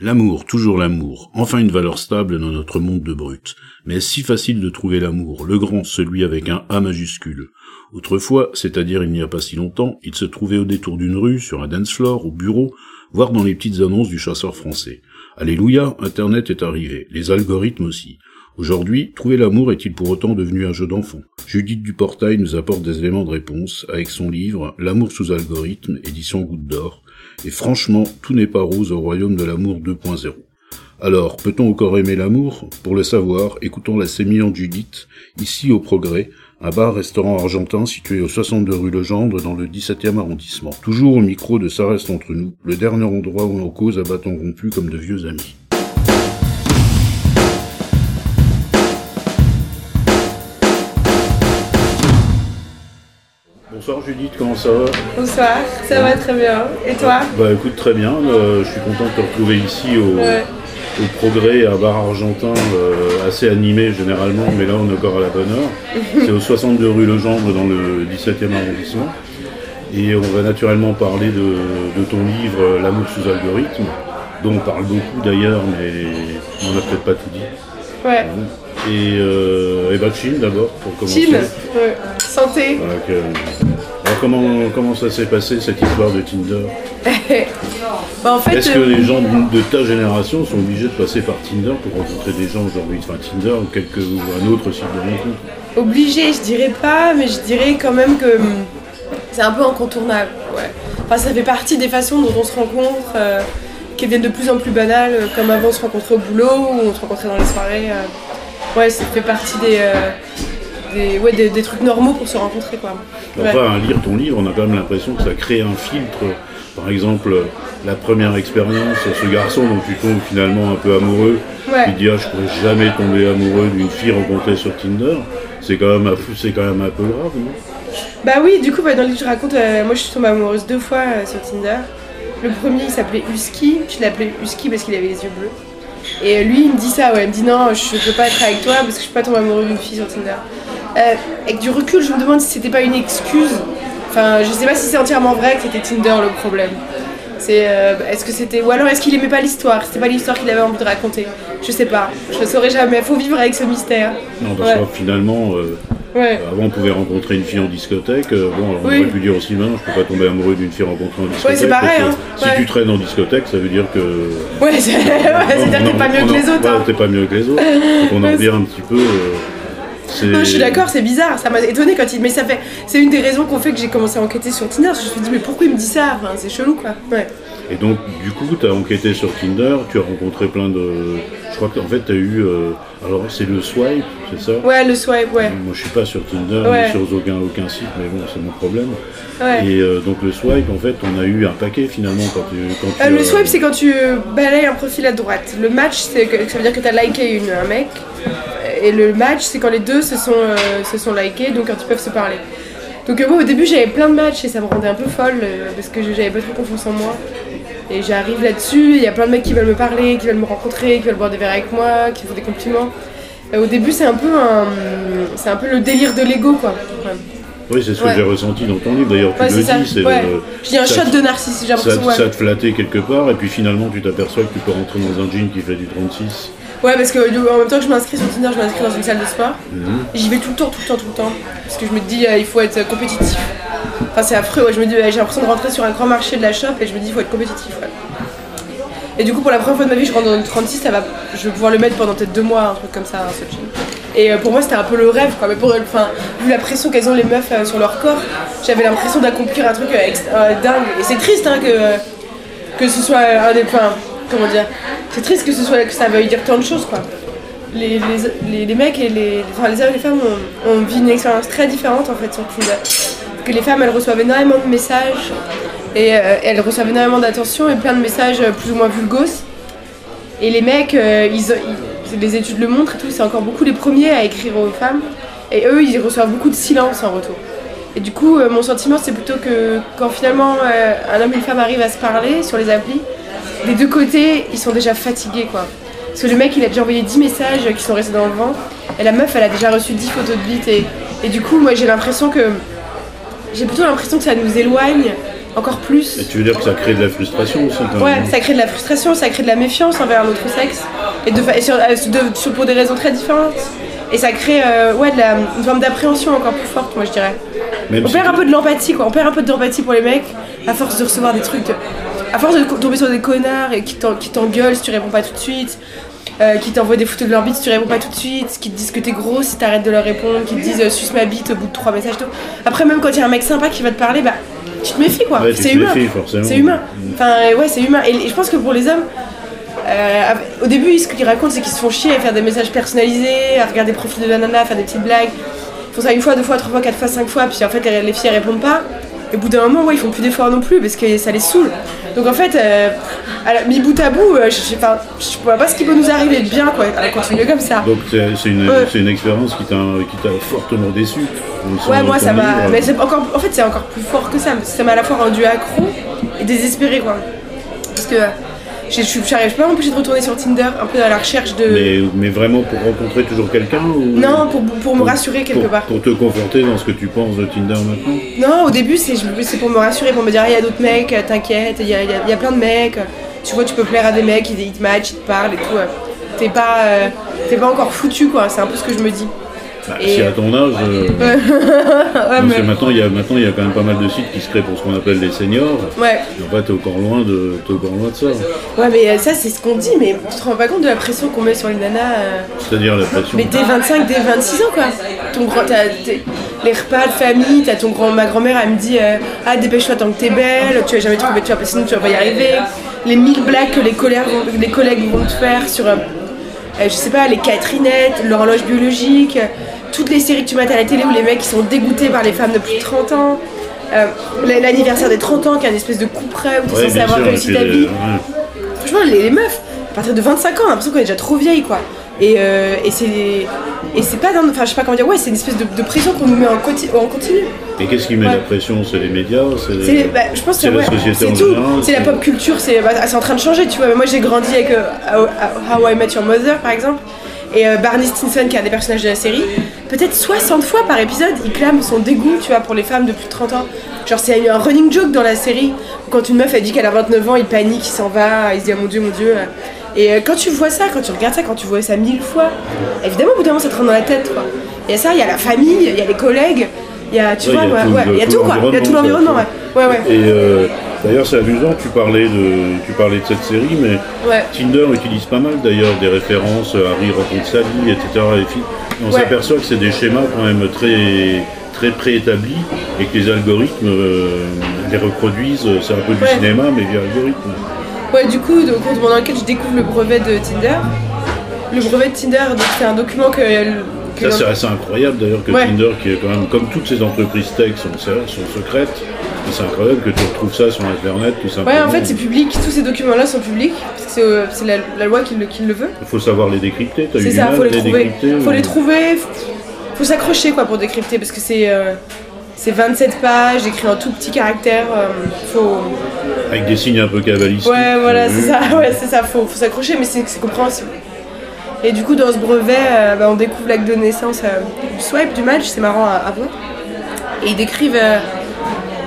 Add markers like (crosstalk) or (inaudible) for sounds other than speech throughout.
L'amour, toujours l'amour, enfin une valeur stable dans notre monde de brut. Mais si facile de trouver l'amour, le grand, celui avec un A majuscule Autrefois, c'est-à-dire il n'y a pas si longtemps, il se trouvait au détour d'une rue, sur un dance floor, au bureau, voire dans les petites annonces du chasseur français. Alléluia, Internet est arrivé, les algorithmes aussi. Aujourd'hui, trouver l'amour est-il pour autant devenu un jeu d'enfant? Judith Duportail nous apporte des éléments de réponse avec son livre L'amour sous algorithme, édition Goutte d'Or, et franchement, tout n'est pas rose au royaume de l'amour 2.0. Alors, peut-on encore aimer l'amour? Pour le savoir, écoutons la sémillante Judith, ici au Progrès, un bar-restaurant argentin situé au 62 rue Legendre dans le 17e arrondissement. Toujours au micro de Ça reste entre nous, le dernier endroit où l'on cause à bâton rompu comme de vieux amis. Bonsoir Judith, comment ça va? Bonsoir, ça va très bien. Et toi? Bah écoute très bien, euh, je suis content de te retrouver ici au, au Progrès, un bar argentin euh, assez animé généralement, mais là on est encore à la bonne heure. (laughs) C'est au 62 rue Legendre dans le 17e arrondissement. Et on va naturellement parler de, de ton livre L'amour sous algorithme, dont on parle beaucoup d'ailleurs, mais on n'a peut-être pas tout dit. Ouais. Et, euh, et bah Chine d'abord pour commencer. Chine, ouais. Santé. Donc, euh, alors comment, comment ça s'est passé cette histoire de Tinder (laughs) Bah, en fait, Est-ce que euh, les gens de ta génération sont obligés de passer par Tinder pour rencontrer des gens aujourd'hui? Enfin Tinder ou, quelque, ou un autre site de rencontre? Obligé, je dirais pas, mais je dirais quand même que hum, c'est un peu incontournable. Ouais. Enfin, ça fait partie des façons dont on se rencontre, euh, qui deviennent de plus en plus banales, euh, comme avant on se rencontrait au boulot ou on se rencontrait dans les soirées. euh. Ouais, ça fait partie des, euh, des, ouais, des, des trucs normaux pour se rencontrer, quoi. Ouais. Enfin, à lire ton livre, on a quand même l'impression que ça crée un filtre. Par exemple, la première expérience, ce garçon dont tu tombes finalement un peu amoureux, Ouais. il dit ah je pourrais jamais tomber amoureux d'une fille rencontrée sur Tinder. C'est quand même un, c'est quand même un peu grave, non? Bah oui, du coup, bah, dans le livre, je raconte, euh, moi je suis tombée amoureuse deux fois euh, sur Tinder. Le premier, il s'appelait Husky, je l'appelais Husky parce qu'il avait les yeux bleus. Et euh, lui, il me dit ça, ouais, il me dit non, je peux pas être avec toi parce que je suis pas tombée amoureuse d'une fille sur Tinder. Euh, avec du recul, je me demande si c'était pas une excuse. Enfin, je sais pas si c'est entièrement vrai que c'était Tinder le problème. C'est, euh, est-ce que c'était, ou alors est-ce qu'il aimait pas l'histoire? C'était pas l'histoire qu'il avait envie de raconter. Je sais pas, je le saurais jamais. Faut vivre avec ce mystère. Non, parce Ouais. que finalement, euh, Ouais. avant on pouvait rencontrer une fille en discothèque. bon, alors, on Oui. aurait pu dire aussi maintenant, je peux pas tomber amoureux d'une fille rencontrée en discothèque. c'est pareil, hein. Si Ouais. tu traînes en discothèque, ça veut dire que. Ouais, c'est- (laughs) ouais, c'est-à-dire que t'es pas mieux que les autres. Ouais, hein. t'es pas mieux que les autres. Donc on en Ouais, revient un petit peu. euh, Non, je suis d'accord, c'est bizarre, ça m'a étonné quand il. Mais ça fait. C'est une des raisons qu'on fait que j'ai commencé à enquêter sur Tinder. Je me suis dit, mais pourquoi il me dit ça? Enfin, c'est chelou quoi. Ouais. Et donc, du coup, tu as enquêté sur Tinder, tu as rencontré plein de. Je crois qu'en fait, tu as eu. euh, Alors, c'est le swipe, c'est ça? Ouais, le swipe, ouais. Moi, je suis pas sur Tinder, Ouais. ni sur aucun, aucun site, mais bon, c'est mon problème. ouais. Et euh, donc, le swipe, en fait, on a eu un paquet finalement quand tu. Quand tu Euh, le as- swipe, c'est quand tu balayes un profil à droite. Le match, c'est que, ça veut dire que tu as liké une, un mec. Et le match, c'est quand les deux se sont, euh, se sont likés, donc quand ils peuvent se parler. Donc euh, moi, au début, j'avais plein de matchs et ça me rendait un peu folle euh, parce que j'avais pas trop confiance en moi. Et j'arrive là-dessus, il y a plein de mecs qui veulent me parler, qui veulent me rencontrer, qui veulent boire des verres avec moi, qui font des compliments. Au début, c'est un peu un, c'est un peu le délire de l'ego, quoi. Ouais. Oui, c'est ce que Ouais. j'ai ressenti dans ton livre. D'ailleurs, tu Ouais, le c'est ça. dis, c'est dis un shot de narcissisme, j'ai Ça, ça te flattait quelque part, et puis finalement, tu t'aperçois que tu peux rentrer dans un jean qui fait du 36. Ouais, parce que en même temps que je m'inscris sur Tinder, je m'inscris dans une salle de sport. Mhm. J'y vais tout le temps, tout le temps, tout le temps. Parce que je me dis, euh, il faut être compétitif. Enfin, c'est affreux, ouais. Je me dis, ouais, j'ai l'impression de rentrer sur un grand marché de la shop et je me dis, il faut être compétitif, ouais. Et du coup, pour la première fois de ma vie, je rentre dans une 36, ça va, je vais pouvoir le mettre pendant peut-être deux mois, un truc comme ça, ce jean. Et euh, pour moi, c'était un peu le rêve, quoi. Mais pour, enfin, vu la pression qu'elles ont les meufs euh, sur leur corps, j'avais l'impression d'accomplir un truc euh, dingue. Et c'est triste, hein, que, que ce soit un des points. Comment dire C'est triste que ce soit que ça veuille dire tant de choses, quoi. Les, les, les, mecs et les, enfin, les hommes et les femmes ont, ont vécu une expérience très différente en fait sur Tinder. Que les femmes elles reçoivent énormément de messages et euh, elles reçoivent énormément d'attention et plein de messages euh, plus ou moins vulgos. Et les mecs, euh, ils, les études le montrent et tout, c'est encore beaucoup les premiers à écrire aux femmes. Et eux, ils reçoivent beaucoup de silence en retour. Et du coup, mon sentiment, c'est plutôt que quand finalement un homme et une femme arrivent à se parler sur les applis, des deux côtés, ils sont déjà fatigués quoi. Parce que le mec, il a déjà envoyé 10 messages qui sont restés dans le vent, et la meuf, elle a déjà reçu 10 photos de bite. Et, et du coup, moi, j'ai l'impression que. J'ai plutôt l'impression que ça nous éloigne encore plus. Et tu veux dire que ça crée de la frustration aussi Ouais, ça crée de la frustration, ça crée de la méfiance envers l'autre sexe, et, de, fa- et sur- euh, de- sur- pour des raisons très différentes. Et ça crée euh, ouais, de la, une forme d'appréhension encore plus forte, moi je dirais. Même On si perd un peu de l'empathie, quoi. On perd un peu d'empathie pour les mecs à force de recevoir des trucs. de- À force de tomber sur des connards et qui t'en- qui t'engueulent si tu réponds pas tout de suite, euh, qui t'envoient des photos de leur bite si tu réponds pas tout de suite, qui te disent que t'es gros si t'arrêtes de leur répondre, qui te disent euh, suce ma bite au bout de trois messages. tout. Après, même quand il y a un mec sympa qui va te parler, bah tu te méfies quoi. Ouais, c'est humain. C'est humain. Enfin, euh, ouais, c'est humain. Et, et je pense que pour les hommes, euh, au début, ce qu'ils racontent, c'est qu'ils se font chier à faire des messages personnalisés, à regarder le profil de la nana, à faire des petites blagues. Ils font ça une fois, deux fois, trois fois, quatre fois, cinq fois, puis en fait, les, les filles elles répondent pas. Et au bout d'un moment, ouais, ils font plus d'efforts non plus parce que ça les saoule. Donc en fait, euh, mis bout à bout, euh, je, je, enfin, je vois pas ce qui peut nous arriver de bien, quoi, à continuer comme ça. Donc c'est c'est une, Ouais. une expérience qui t'a fortement déçu. Ouais, moi ça m'a. Mais c'est encore. En fait, c'est encore plus fort que ça. Ça m'a à la fois rendu accro et désespéré, quoi. Parce que j'arrive pas à m'empêcher de retourner sur Tinder, un peu à la recherche de. Mais, mais vraiment pour rencontrer toujours quelqu'un ou Non, pour, pour me rassurer quelque pour, part. Pour te conforter dans ce que tu penses de Tinder maintenant Non, au début, c'est pour me rassurer, pour me dire, Ah, il y a d'autres mecs, euh, t'inquiète, il y a, y a- il y a plein de mecs. Tu vois, tu peux plaire à des mecs, ils, ils te matchent, ils te parlent et tout. euh. T'es pas, euh, t'es pas encore foutu, quoi. C'est un peu ce que je me dis. Bah, Et- Si à ton âge. euh, Ouais, parce mais- que maintenant il, y a, maintenant, il y a quand même pas mal de sites qui se créent pour ce qu'on appelle les seniors. ouais. Et en fait, t'es encore, loin de, t'es encore loin de ça. Ouais, mais euh, ça, c'est ce qu'on dit, mais tu te rends pas compte de la pression qu'on met sur les nanas euh, C'est-à-dire la pression. Mais dès 25, dès 26 ans, quoi. Ton grand, les repas de famille, t'as ton grand, ma grand-mère, elle me dit euh, Ah, dépêche-toi tant que t'es belle, tu vas jamais trouver, tu vas, sinon tu vas pas y arriver. Les mille blagues que les collègues vont, les collègues vont te faire sur, euh, je sais pas, les Catherinettes, l'horloge biologique, euh, toutes les séries que tu mates à la télé où les mecs ils sont dégoûtés par les femmes de plus de 30 ans. euh, L'anniversaire des 30 ans, qui est une espèce de coup près où t'es Ouais, censé avoir sûr. réussi ta vie. ouais. Franchement, les, les meufs, à partir de 25 ans, on a l'impression qu'on est déjà trop vieille, quoi. Et, euh, et c'est pas dans, enfin je sais pas comment dire, ouais, c'est une espèce de, de pression qu'on nous met en, conti- en continu. Et qu'est-ce qui met Ouais. la pression? C'est les médias c'est bah, je pense que c'est la société c'est en tout. C'est la pop culture, c'est bah, c'est en train de changer, tu vois. Mais moi j'ai grandi avec euh, How, How I Met Your Mother, par exemple. Et euh, Barney Stinson, qui est un des personnages de la série, peut-être 60 fois par épisode, il clame son dégoût, tu vois, pour les femmes de plus de 30 ans. Genre, c'est un running joke dans la série. Quand une meuf, elle dit qu'elle a 29 ans, il panique, il s'en va, il se dit, ah, mon dieu, mon dieu. Et euh, quand tu vois ça, quand tu regardes ça, quand tu vois ça mille fois, évidemment, au bout d'un moment, ça te rentre dans la tête, quoi. Il y a ça, il y a la famille, il y a les collègues, il y a, tu Ouais, vois, il y a ouais, tout ouais, le- il y a tout tout, quoi. Il y a tout l'environnement, ouais. Ouais, ouais. Et euh, d'ailleurs, c'est amusant, tu parlais, de, tu parlais de cette série, mais Ouais. Tinder utilise pas mal d'ailleurs des références, euh, Harry rencontre Sally, etc. Et on Ouais. s'aperçoit que c'est des schémas quand même très, très préétablis et que les algorithmes euh, les reproduisent. C'est un peu du Ouais. cinéma, mais via algorithme. Ouais, du coup, donc, au moment dans lequel je découvre le brevet de Tinder. Le brevet de Tinder, c'est un document que. Ça, c'est assez incroyable d'ailleurs que Ouais. Tinder, qui est quand même, comme toutes ces entreprises tech, sont, sont secrètes, c'est incroyable que tu retrouves ça sur Internet tout simplement. Ouais, en fait, c'est public, tous ces documents-là sont publics, parce que c'est, euh, la, la loi qui le, qui le veut. Il faut savoir les décrypter. T'as eu ça, faut les trouver. décrypter, Faut ou- les trouver, faut, faut s'accrocher quoi pour décrypter, parce que c'est. euh, c'est 27 pages, écrit en tout petit caractère. euh, faut... Avec des signes un peu cabalistiques. Ouais, voilà, c'est ça, (laughs) ouais, c'est ça, faut, faut s'accrocher, mais c'est compréhensible. Et du coup, dans ce brevet, euh, bah, on découvre l'acte de naissance euh, du swipe, du match, c'est marrant à, à voir. Et ils décrivent euh,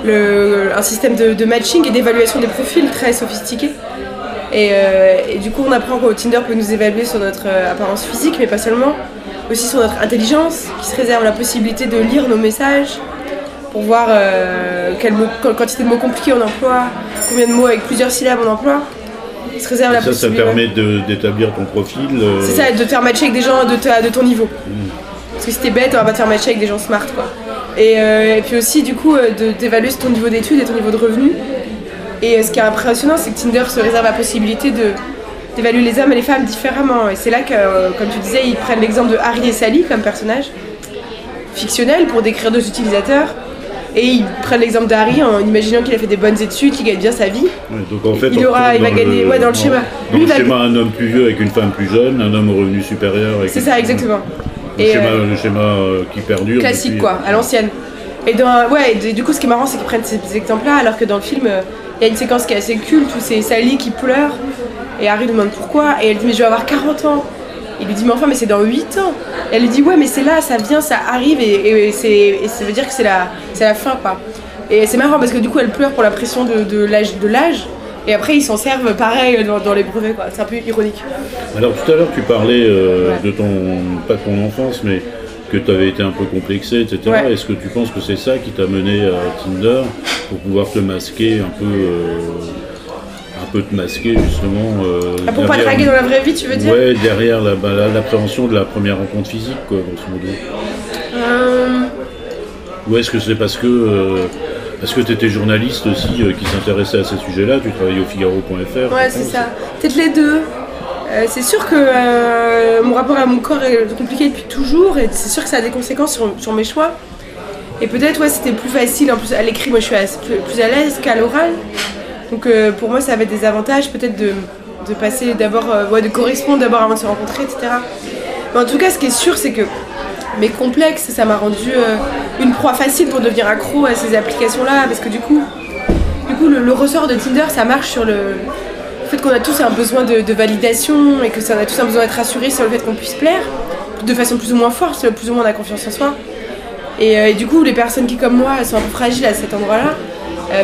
le, un système de, matching et d'évaluation des profils très sophistiqué. Et, du coup, on apprend qu'au Tinder peut nous évaluer sur notre apparence physique, mais pas seulement, aussi sur notre intelligence, qui se réserve la possibilité de lire nos messages pour voir quelle quantité de mots compliqués on emploie, combien de mots avec plusieurs syllabes on emploie. Il se réserve la Ça, ça permet d'établir ton profil. euh, C'est ça, de te faire matcher avec des gens de, ta- de ton niveau. Parce que si t'es bête, on va pas te faire matcher avec des gens smart, quoi. Et, euh, et puis aussi, du coup, euh, d'évaluer ton niveau d'études et ton niveau de revenu. Et ce qui est impressionnant, c'est que Tinder se réserve la possibilité de d'évaluer les hommes et les femmes différemment. Et c'est là que, euh, comme tu disais, ils prennent l'exemple de Harry et Sally comme personnages fictionnels pour décrire deux utilisateurs. Et ils prennent l'exemple d'Harry en imaginant qu'il a fait des bonnes études, qu'il gagne bien sa vie. ouais, donc en fait, Il aura- il va gagner- ouais, dans le schéma. Dans Lui, le va- schéma, un homme plus vieux avec une femme plus jeune, un homme au revenu supérieur C'est ça, exactement. Le Et, schéma, euh, le schéma euh, qui perdure. classique depuis- quoi, à l'ancienne. Et dans, ouais, et du coup, ce qui est marrant, c'est qu'ils prennent ces exemples-là, alors que dans le film, euh, il y a une séquence qui est assez culte où c'est Sally qui pleure et Harry demande pourquoi, et elle dit mais je vais avoir 40 ans. Il lui dit mais enfin mais c'est dans 8 ans. Et elle lui dit ouais mais c'est là, ça vient, ça arrive et, et c'est, et ça veut dire que c'est la, la fin quoi. Et c'est marrant parce que du coup, elle pleure pour la pression de, de l'âge. Et après, ils s'en servent pareil dans, dans les brevets, quoi. C'est un peu ironique. Alors tout à l'heure, tu parlais euh, de ton, pas de ton enfance, mais que tu avais été un peu complexé, etc. Ouais. Est-ce que tu penses que c'est ça qui t'a mené à Tinder pour pouvoir te masquer un peu, euh, un peu te masquer justement euh, Ah, pour pas derrière- draguer dans la vraie vie, tu veux dire Ouais, derrière la- bah, la- l'appréhension de la première rencontre physique, quoi, grosso modo. Euh, Ou est-ce que c'est parce que euh, parce que tu étais journaliste aussi euh, qui s'intéressait à ces sujets-là, tu travaillais au Figaro.fr Ouais, c'est ça. Peut-être les deux. Euh, c'est sûr que euh, mon rapport à mon corps est compliqué depuis toujours et c'est sûr que ça a des conséquences sur, sur mes choix. Et peut-être, ouais, c'était plus facile. En plus, à l'écrit, moi, je suis plus à l'aise qu'à l'oral. Donc, euh, pour moi, ça avait des avantages, peut-être de, passer d'abord, euh, ouais, de correspondre d'abord avant de se rencontrer, etc. Mais en tout cas, ce qui est sûr, c'est que mes complexes, ça m'a rendu euh, une proie facile pour devenir accro à ces applications-là, parce que du coup, du coup, le, ressort de Tinder, ça marche sur le, fait qu'on a tous un besoin de, validation et que ça, on a tous un besoin d'être rassurés sur le fait qu'on puisse plaire, de façon plus ou moins forte, plus ou moins on a confiance en soi. Et, du coup, les personnes qui, comme moi, sont un peu fragiles à cet endroit-là,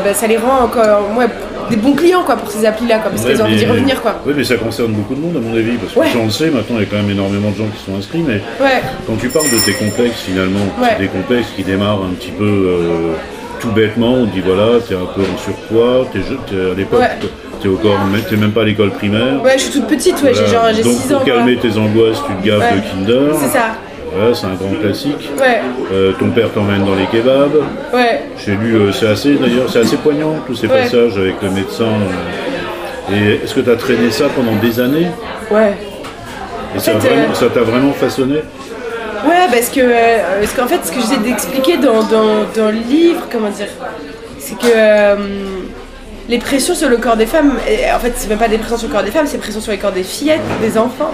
bah, ça les rend encore ouais, des bons clients quoi, pour ces applis-là, quoi, parce Ouais, qu'ils ont envie d'y revenir. Quoi. Oui, mais ça concerne beaucoup de monde, à mon avis, parce que Ouais. ça, on le sait, maintenant, il y a quand même énormément de gens qui sont inscrits, mais Ouais, quand tu parles de tes complexes, finalement, c'est des complexes qui démarrent un petit peu euh, tout bêtement, on dit voilà, t'es un peu en surpoids, t'es, t'es à l'époque, t'es encore, t'es même pas à l'école primaire. ouais, je suis toute petite, ouais, j'ai genre j'ai Donc 6 ans. pour quoi. calmer tes angoisses, tu te gaves de Kinder. C'est ça, Voilà, c'est un grand classique. ouais, Euh, ton père t'emmène dans les kebabs. ouais. J'ai lu, euh, c'est assez d'ailleurs, c'est assez poignant tous ces Ouais. passages avec le médecin. euh. et est-ce que tu as traîné ça pendant des années? Ouais. Et ça, a fait, vraiment- ça t'a vraiment façonné? Ouais, parce que, parce qu'en fait, ce que j'essaie d'expliquer dans, dans, dans le livre, comment dire, c'est que les pressions sur le corps des femmes, en fait, c'est même pas des pressions sur le corps des femmes, c'est pressions sur les corps des fillettes, des enfants.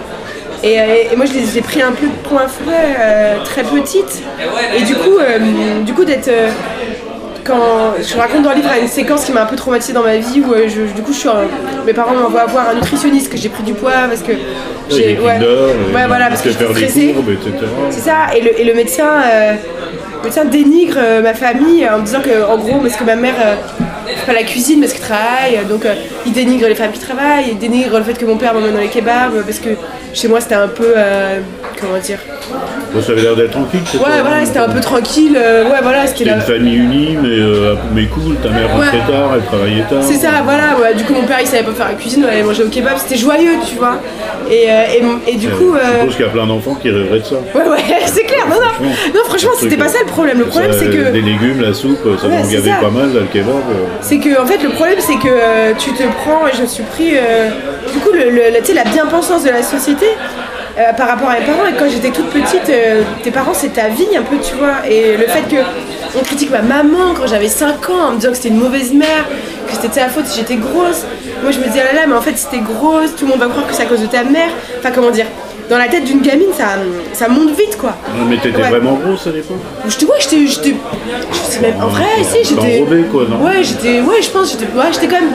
Et, euh, et moi, je les ai pris un peu de point fouet euh, très petite. Et du coup, euh, du coup d'être. euh, quand je raconte dans le livre une séquence qui m'a un peu traumatisée dans ma vie où je- du coup je suis mes parents m'envoient voir un nutritionniste que j'ai pris du poids parce que J'ai ouais, ouais voilà parce que stressée c'est ça, et le, et le médecin, le médecin dénigre ma famille en me disant que, en gros, parce que ma mère pas la cuisine parce qu'elle travaille, donc euh, il dénigre les femmes qui travaillent, il dénigre le fait que mon père m'emmène dans les kebabs, parce que chez moi c'était un peu, euh, comment dire, Bon, ça avait l'air d'être tranquille. toi, ouais, voilà, c'était un peu tranquille, euh, ouais, voilà, c'était la. une famille unie, mais, euh, mais cool. Ta mère rentrait Ouais. tard, elle travaillait tard. C'est ça, voilà, ouais, du coup mon père il savait pas faire la cuisine, on allait manger au kebab, c'était joyeux, tu vois. Et, euh, et, du coup. Je euh, suppose qu'il y a plein d'enfants qui rêveraient de ça. Ouais, ouais, (laughs) c'est clair, non, non, Franchement, non, franchement, c'était pas ça le problème. Le problème, c'est que. Des légumes, la soupe, ça m'en gavait pas mal, là, le kebab. C'est que en fait le problème c'est que tu te prends et je me suis pris du coup le, le- la- tu sais, la bien-pensance de la société euh, par rapport à mes parents et quand j'étais toute petite euh, tes parents c'est ta vie un peu tu vois et le fait que on critique ma maman quand j'avais 5 ans en me disant que c'était une mauvaise mère que c'était de sa faute si j'étais grosse moi je me disais ah là là mais en fait si t'es grosse tout le monde va croire que c'est à cause de ta mère enfin comment dire dans la tête d'une gamine ça, ça monte vite quoi Ouais, mais t'étais Ouais. vraiment grosse à l'époque je te vois, j'étais. Je sais même. En vrai, si, j'étais. enrobée, quoi, non Ouais, j'étais. Ouais, je pense, j'étais. Ouais, j'étais quand même.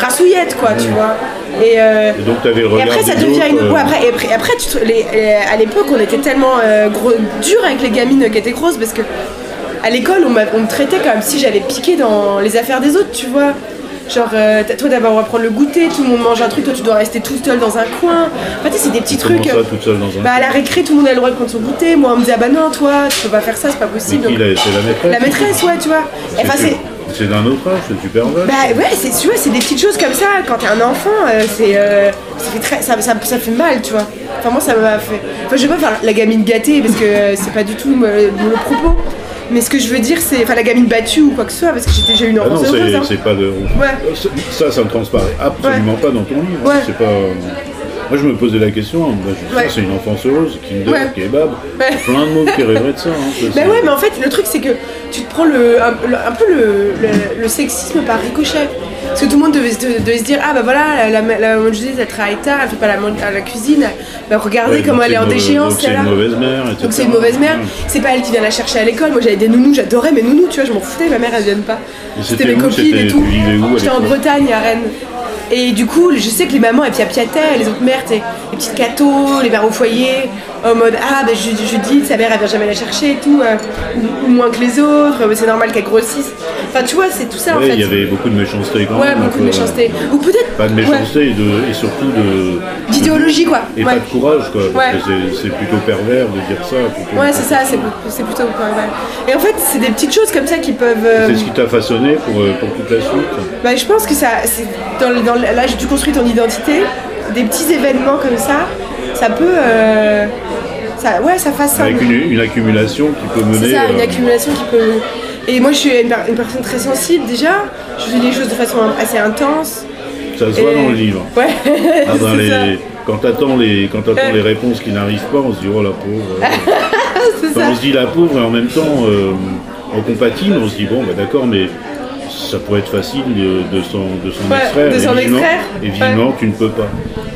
Grassouillette, quoi, tu vois. Et, euh, Et donc t'avais le et regard après, ça devient une. euh, Ouais, après, et après, après, tu te- les- les- à l'époque, on était tellement euh, gros, dur avec les gamines qui étaient grosses parce que à l'école, on, m'a- on me traitait comme si j'allais piquer dans les affaires des autres, tu vois. Genre, euh, toi d'abord on va prendre le goûter, tout le monde mange un truc, toi tu dois rester tout seul dans un coin. Enfin, tu sais, c'est des petits Comment trucs. ça, toute seule dans un Bah, à la récré, tout le monde a le droit de prendre son goûter. Moi, on me disait, ah bah non, toi, tu peux pas faire ça, c'est pas possible. Mais qui, Donc, la- maîtresse la maîtresse, ouais, tu vois. Enfin, C'est- c'est. D'un autre âge, c'est super vache. Bah ouais, c'est tu vois, c'est des petites choses comme ça. Quand t'es un enfant, euh, c'est euh, ça fait très, ça, ça, ça fait mal, tu vois. Enfin moi ça m'a fait. Enfin je vais pas faire la gamine gâtée parce que euh, c'est pas du tout le propos. Mais ce que je veux dire, c'est enfin la gamine battue ou quoi que ce soit parce que j'ai eu une Ah non, enfance heureuse. c'est hein. c'est pas de. Ouais. Ça, ça ne transparaît absolument pas dans ton livre. hein. Ouais. C'est pas. Moi, je me posais la question. hein. Je- Ouais. c'est une enfance heureuse, Kinder, Ouais. kebab. Ouais. (laughs) Plein de mots qui rêveraient de ça. Hein. Bah ouais, mais en fait, le truc c'est que tu te prends le, un, le- un peu le, le- le sexisme par ricochet. Parce que tout le monde devait, se- devait se dire Ah bah voilà, la, la, la maman Judith elle travaille tard, elle fait pas la, à la cuisine, bah regardez comment elle est en déchéance, donc C'est une mauvaise mère. Donc c'est une mauvaise mère. C'est pas elle qui vient la chercher à l'école. Moi j'avais des nounous, j'adorais mes nounous, tu vois, je m'en foutais, ma mère elle vienne pas. C'était mes copines et tout. J'étais en Bretagne, à Rennes. Et du coup, je sais que les mamans elles piapiataient, les autres mères, les petites cathos, les mères au foyer. En mode ah ben Ju- Judith sa mère elle vient jamais la chercher et tout euh, ou, ou moins que les autres euh, c'est normal qu'elle grossisse enfin tu vois c'est tout ça en Ouais, fait il y avait beaucoup de méchanceté quand ouais même. beaucoup de méchanceté ou peut-être Pas de ouais, méchanceté et, de, et surtout de. d'idéologie quoi Et pas de courage, quoi. Parce que c'est- plutôt pervers de dire ça. plutôt- ouais c'est ça c'est plutôt ouais. et en fait c'est des petites choses comme ça qui peuvent euh, C'est ce qui t'a façonné pour, euh, pour toute la suite Bah, je pense que ça, c'est dans, dans l'âge où tu construis ton identité, des petits événements comme ça, ça peut, euh, ça, ouais, ça façonne. Avec une, une accumulation qui peut mener. C'est ça, une euh, accumulation qui peut. Et moi, je suis une, per- une personne très sensible déjà. Je vis les choses de façon assez intense. ça se voit et- dans le livre. Ouais. Ah, dans (laughs) c'est les- ça. Quand t'attends les, quand t'attends Ouais. les réponses qui n'arrivent pas, on se dit oh la pauvre. euh. (laughs) Ça. on se dit la pauvre et en même temps euh, on compatit, mais on se dit bon bah d'accord, mais ça pourrait être facile de, de s'en de Ouais, extraire. de et extraire. Visiblement tu ne peux pas.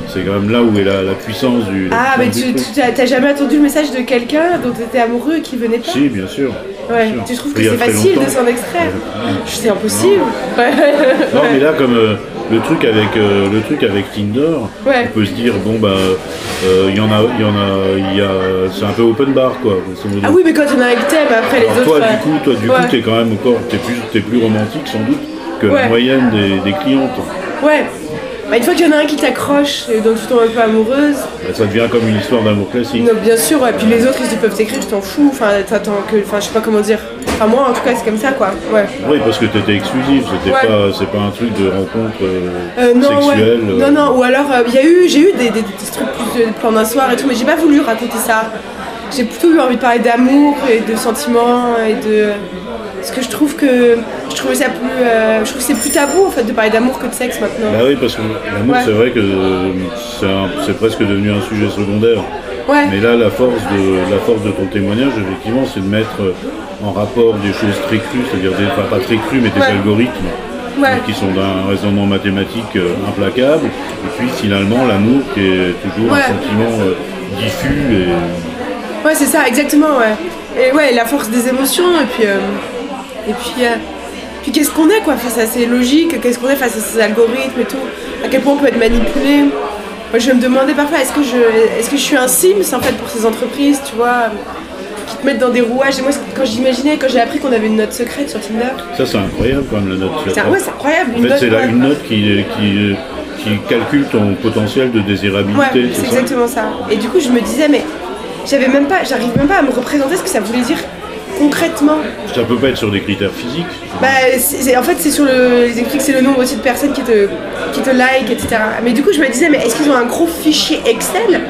C'est quand même là où est la, la puissance du. la Ah, mais tu tu- jamais entendu le message de quelqu'un dont tu étais amoureux et qui venait pas? Si, bien sûr. Ouais, tu trouves que c'est facile de s'en extraire C'est impossible. Non, mais là, comme euh, le truc avec euh, le truc avec Tinder, Ouais. on peut se dire bon bah euh, il y en a, il y en a, y a, c'est un peu open bar quoi. Ah oui, mais quand il y en a que t'aimes, après les autres. toi, du coup, toi, du ouais. coup, t'es quand même encore, t'es plus, plus romantique sans doute que la moyenne des, des clientes. Ouais. Bah, une fois qu'il y en a un qui t'accroche et dont tu tombes un peu amoureuse, Bah, ça devient comme une histoire d'amour classique. donc bien sûr, ouais, puis les autres ils peuvent t'écrire, tu t'en fous, enfin t'attends que. Enfin je sais pas comment dire. Enfin moi en tout cas c'est comme ça quoi. Ouais. Oui, parce que t'étais exclusive, c'était Ouais. pas, c'est pas un truc de rencontre euh, Euh, non, sexuelle. ouais. euh. non, non, ou alors il y a eu, j'ai eu des, des, des trucs plus de plan d'un soir et tout, mais j'ai pas voulu raconter ça. J'ai plutôt eu envie de parler d'amour et de sentiments et de. Parce que je trouve que. Je trouvais ça plus. euh, je trouve que c'est plus tabou en fait de parler d'amour que de sexe maintenant. Bah oui, parce que l'amour, Ouais. c'est vrai que c'est, presque devenu un sujet secondaire. Ouais. Mais là, la force de, la force de ton témoignage, effectivement, c'est de mettre en rapport des choses très crues, c'est-à-dire des, enfin, pas très crues, mais des Ouais. algorithmes Ouais. euh, qui sont d'un raisonnement mathématique euh, implacable. Et puis finalement, l'amour qui est toujours un sentiment euh, diffus et Ouais, c'est ça, exactement, ouais. Et ouais, la force des émotions, et puis. euh, et puis. euh, puis qu'est-ce qu'on est, quoi, face à ces logiques, qu'est-ce qu'on est face à ces algorithmes et tout, à quel point on peut être manipulé? Moi, je me demander parfois, est-ce que, je, est-ce que je suis un Sims, en fait, pour ces entreprises, tu vois, qui te mettent dans des rouages? Et moi, quand j'imaginais, quand j'ai appris qu'on avait une note secrète sur Tinder, ça, c'est incroyable quand même la note. c'est ouais, c'est incroyable. En une fait, c'est ouais. une note qui, qui, qui calcule ton potentiel de désirabilité. Ouais, c'est exactement ça. Et du coup, je me disais, mais j'avais même pas, j'arrive même pas à me représenter ce que ça voulait dire concrètement. Ça peut pas être sur des critères physiques. Bah, en fait, c'est sur le. Ils expliquent que c'est le nombre aussi de personnes qui te, qui te like, etc. Mais du coup, je me disais, mais est-ce qu'ils ont un gros fichier Excel?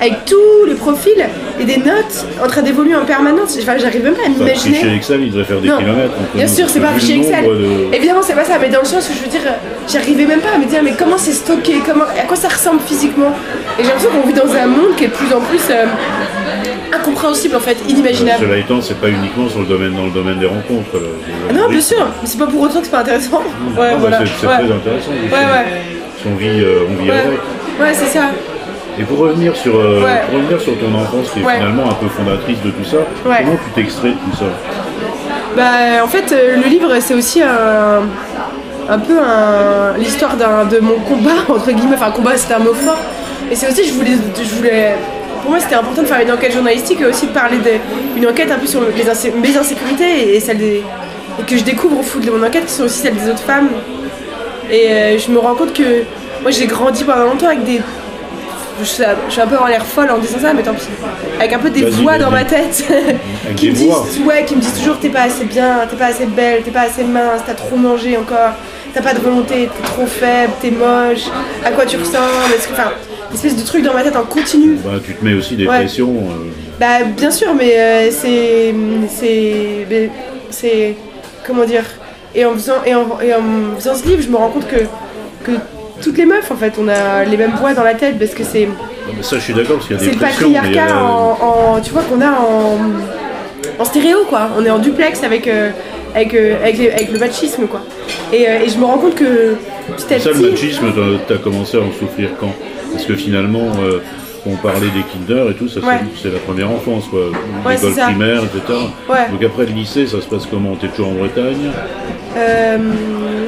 Avec tous les profils et des notes en train d'évoluer en permanence Enfin, j'arrive même pas à m'imaginer. fichier Excel, il devrait faire des Non. kilomètres. Bien nous, sûr, c'est pas fichier Excel. de- Évidemment, c'est pas ça, mais dans le sens où je veux dire, j'arrivais même pas à me dire, mais comment c'est stocké, comment, à quoi ça ressemble physiquement? Et j'ai l'impression qu'on vit dans un monde qui est de plus en plus euh, incompréhensible, en fait, inimaginable. Cela étant, c'est pas uniquement sur le domaine, dans le domaine des rencontres. là. Ah non, bien sûr, mais c'est pas pour autant que c'est pas intéressant. Ouais, bah. C'est Ouais. très intéressant. Ouais, ouais. Si on vit, euh, on vit avec. ouais c'est ça. Et pour revenir sur, euh, Ouais. pour revenir sur ton enfance, qui est Ouais. finalement un peu fondatrice de tout ça, Ouais. comment tu t'extrais de tout ça Bah, en fait, euh, le livre, c'est aussi un, un peu un- l'histoire d'un- de mon combat, (laughs) entre guillemets. Enfin, combat, c'était un mot fort. Et c'est aussi, je voulais, je voulais. Pour moi, c'était important de faire une enquête journalistique et aussi de parler d'une enquête un peu sur les insé- mes insécurités et, celles des. Et que je découvre au fond de mon enquête, qui sont aussi celles des autres femmes. Et euh, je me rends compte que moi, j'ai grandi pendant longtemps avec des. Je suis, je suis un peu en l'air folle en disant ça, mais tant pis. Avec un peu des voix dans ma tête (laughs) qui me disent, ouais, qui me disent toujours t'es pas assez bien, t'es pas assez belle, t'es pas assez mince, t'as trop mangé encore, t'as pas de volonté, t'es trop faible, t'es moche, à quoi tu ressembles, est-ce que, enfin, une espèce de truc dans ma tête en continu. bah, Tu te mets aussi des Ouais. pressions. euh, Bah bien sûr, mais euh, c'est, c'est, c'est, comment dire, et en faisant, et en, et en faisant ce livre, je me rends compte que, que toutes les meufs en fait, on a les mêmes voix dans la tête parce que c'est, non, mais ça, je suis d'accord, parce qu'il y a c'est des le mais il y a- patriarcat en, en- tu vois qu'on a en, en stéréo quoi. On est en duplex avec euh, avec, euh, avec, les- avec le machisme quoi. Et, euh, et je me rends compte que petit à Ça, le petit, machisme, t'as- t'as commencé à en souffrir quand? Parce que finalement, euh, on parlait des kinder et tout, ça c'est- Ouais. c'est la première enfance, quoi. Ouais, L'école primaire, etc. Ouais. Donc après le lycée, ça se passe comment? T'es toujours en Bretagne? Euh,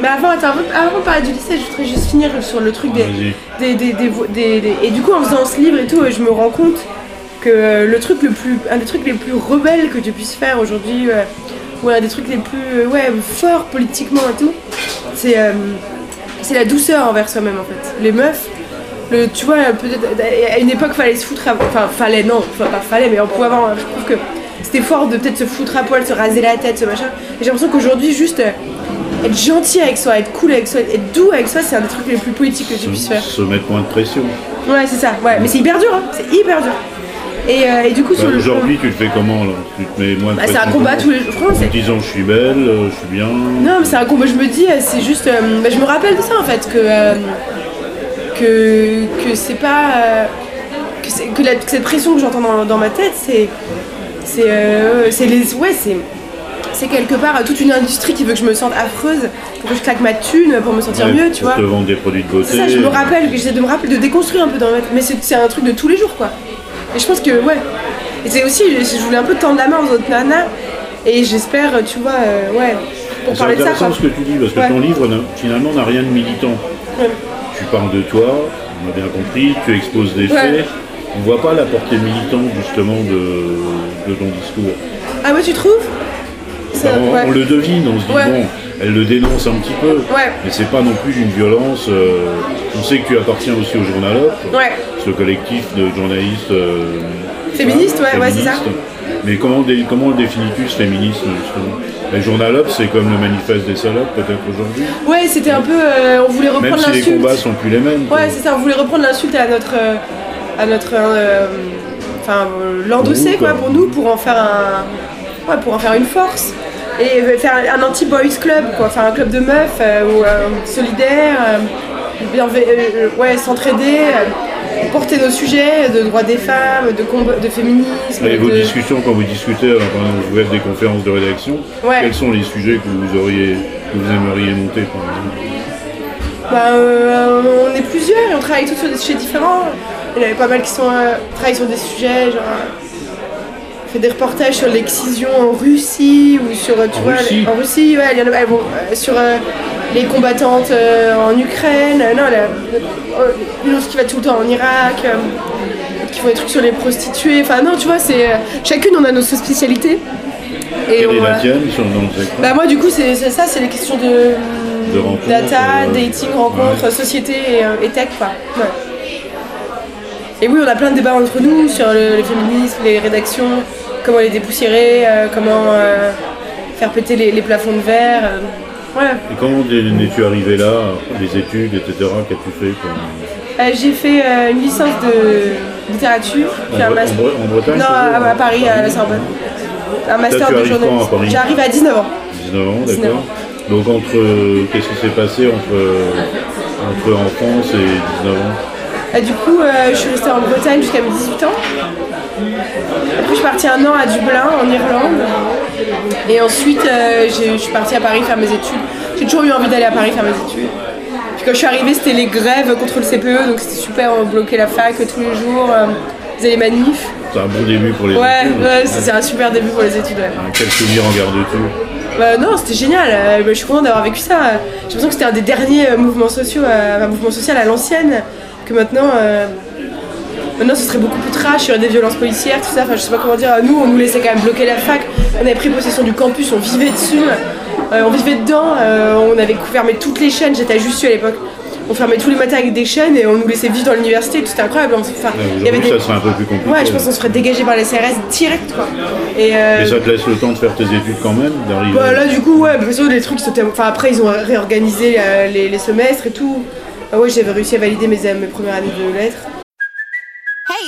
mais avant, attends, avant, avant de parler du lycée, je voudrais juste finir sur le truc des, Vas-y. des, des, des vo- des- des- Et du coup, en faisant ce livre et tout, je me rends compte que euh, le truc le plus, un des trucs les plus rebelles que tu puisses faire aujourd'hui, euh, ou un des trucs les plus euh, ouais, forts politiquement et tout, c'est euh, c'est la douceur envers soi-même en fait. Les meufs, le, tu vois, peut-être à une époque fallait se foutre, à, enfin fallait non, enfin, pas fallait, mais on pouvait avoir, je trouve que c'était fort de peut-être se foutre à poil, se raser la tête, ce machin. Et j'ai l'impression qu'aujourd'hui juste euh, être gentil avec soi, être cool avec soi, être doux avec soi, c'est un des trucs les plus politiques que tu puisses faire. Se mettre moins de pression. Ouais, c'est ça. Ouais, mais c'est hyper dur, hein. c'est hyper dur. Et, euh, et du coup, Bah, Aujourd'hui, tu le fais comment là? Tu te mets moins de Bah, c'est un combat tous les jours. En c'est- disant je suis belle, euh, je suis bien. Non, mais c'est un combat. Je me dis, c'est juste. euh, bah, je me rappelle de ça en fait, que euh, que que c'est pas euh, que, la- que cette pression que j'entends dans, dans ma tête, c'est c'est euh, c'est les ouais c'est c'est quelque part toute une industrie qui veut que je me sente affreuse pour que je claque ma thune pour me sentir Ouais, mieux, tu vois. te vendre des produits de beauté. C'est ça, je me rappelle, que j'essaie de me rappeler, de déconstruire un peu dans ma tête. Mais c'est c'est un truc de tous les jours, quoi. Et je pense que, ouais. Et c'est aussi, je je voulais un peu tendre la main aux autres nanas. Et j'espère, tu vois, euh, ouais, pour parler de ça, intéressant ce que tu dis, parce que Ouais. ton livre, n'a- finalement, n'a rien de militant. Ouais. Tu parles de toi, on a bien compris, tu exposes des Ouais. faits. On voit pas la portée militante, justement, de, de ton discours. Ah ouais, tu trouves? Ça, Enfin, on, ouais. on le devine, on se dit, Ouais. bon, elle le dénonce un petit peu. Ouais. Mais c'est pas non plus une violence. euh, on sait que tu appartiens aussi au Journalope, ce collectif de journalistes. euh, Féministes, ouais, ouais, c'est ça. Mais comment, dé- comment définis-tu ce féminisme, justement? Le Journalope, c'est comme le manifeste des salopes, peut-être aujourd'hui? Ouais, c'était un peu. euh, on voulait Même reprendre si les l'insulte. combats sont plus les mêmes. Ouais, c'est ça, on voulait reprendre l'insulte à notre. euh, à notre. euh, Enfin, l'endosser, Pour quoi, pour nous, pour en faire un. Ouais, pour en faire une force. Et faire un anti-boys club, quoi, faire un club de meufs, euh, ou, solidaire, euh, ouais, s'entraider, porter nos sujets de droits des femmes, de, combat, de féminisme. Et vos discussions, quand vous discutez, alors, quand vous faites des conférences de rédaction, Ouais. quels sont les sujets que vous auriez, que vous aimeriez monter, par exemple Bah, euh, on est plusieurs et on travaille tous sur des sujets différents. Il y en avait pas mal qui sont euh, travaillent sur des sujets, genre euh, on fait des reportages sur l'excision en Russie ou sur tu En vois Russie en Russie ouais il y en a euh, sur les combattantes euh, en Ukraine euh, non la- euh, une autre qui va tout le temps en Irak qui font des trucs sur les prostituées enfin non tu vois c'est chacune on a nos spécialités et Quelle on, est la tienne sur, le secteur bah moi du coup c'est ça, c'est les questions de, De data, euh, dating, rencontres, ouais. société et, et tech quoi. Ouais. Et oui on a plein de débats entre nous sur le, le féminisme, les rédactions, comment les dépoussiérer, euh, comment euh, faire péter les, les plafonds de verre. Euh. Ouais. Et comment en es-tu arrivé là Les études, etc. Qu'as-tu fait Euh, J'ai fait euh, une licence de littérature, puis En un master. en Bre- en Bretagne, Non, à, à Paris, à la Sorbonne. Un master de journalisme. J'arrive à 19 ans. 19 ans, 19 d'accord. Donc entre euh, qu'est-ce qui s'est passé entre, euh, entre enfance et 19 ans Et du coup, euh, je suis restée en Bretagne jusqu'à mes 18 ans. Après, je suis partie un an à Dublin, en Irlande. Et ensuite, euh, je suis partie à Paris faire mes études. J'ai toujours eu envie d'aller à Paris faire mes études. Puis quand je suis arrivée, c'était les grèves contre le CPE, donc c'était super, on bloquait la fac tous les jours, euh, on faisait les manifs. C'est un bon début pour les Ouais, études. ouais, c'est c'est un super début pour les études. ouais. Hein, Quel souvenir en gardes-tu Bah, non, c'était génial. euh, bah, je suis contente d'avoir vécu ça. J'ai l'impression que c'était un des derniers euh, mouvements sociaux, euh, un mouvement social à l'ancienne. Que maintenant, euh, maintenant, ce serait beaucoup plus trash. Il y aurait des violences policières, tout ça. Enfin, je sais pas comment dire. Nous, on nous laissait quand même bloquer la fac. On avait pris possession du campus, on vivait dessus. euh, on vivait dedans. euh, on avait fermé toutes les chaînes. J'étais à Jussieu à l'époque. On fermait tous les matins avec des chaînes et on nous laissait vivre dans l'université. tout C'était incroyable. Enfin, il y avait des... ça serait un peu plus compliqué. Ouais, je pense qu'on se ferait dégager par les CRS direct, quoi. Et, euh, Mais ça te laisse le temps de faire tes études quand même, d'arriver. bah là du coup ouais, bien sûr les trucs c'était... Enfin après ils ont réorganisé les, les semestres et tout. Ah ouais j'avais réussi à valider mes, mes premières années de lettres.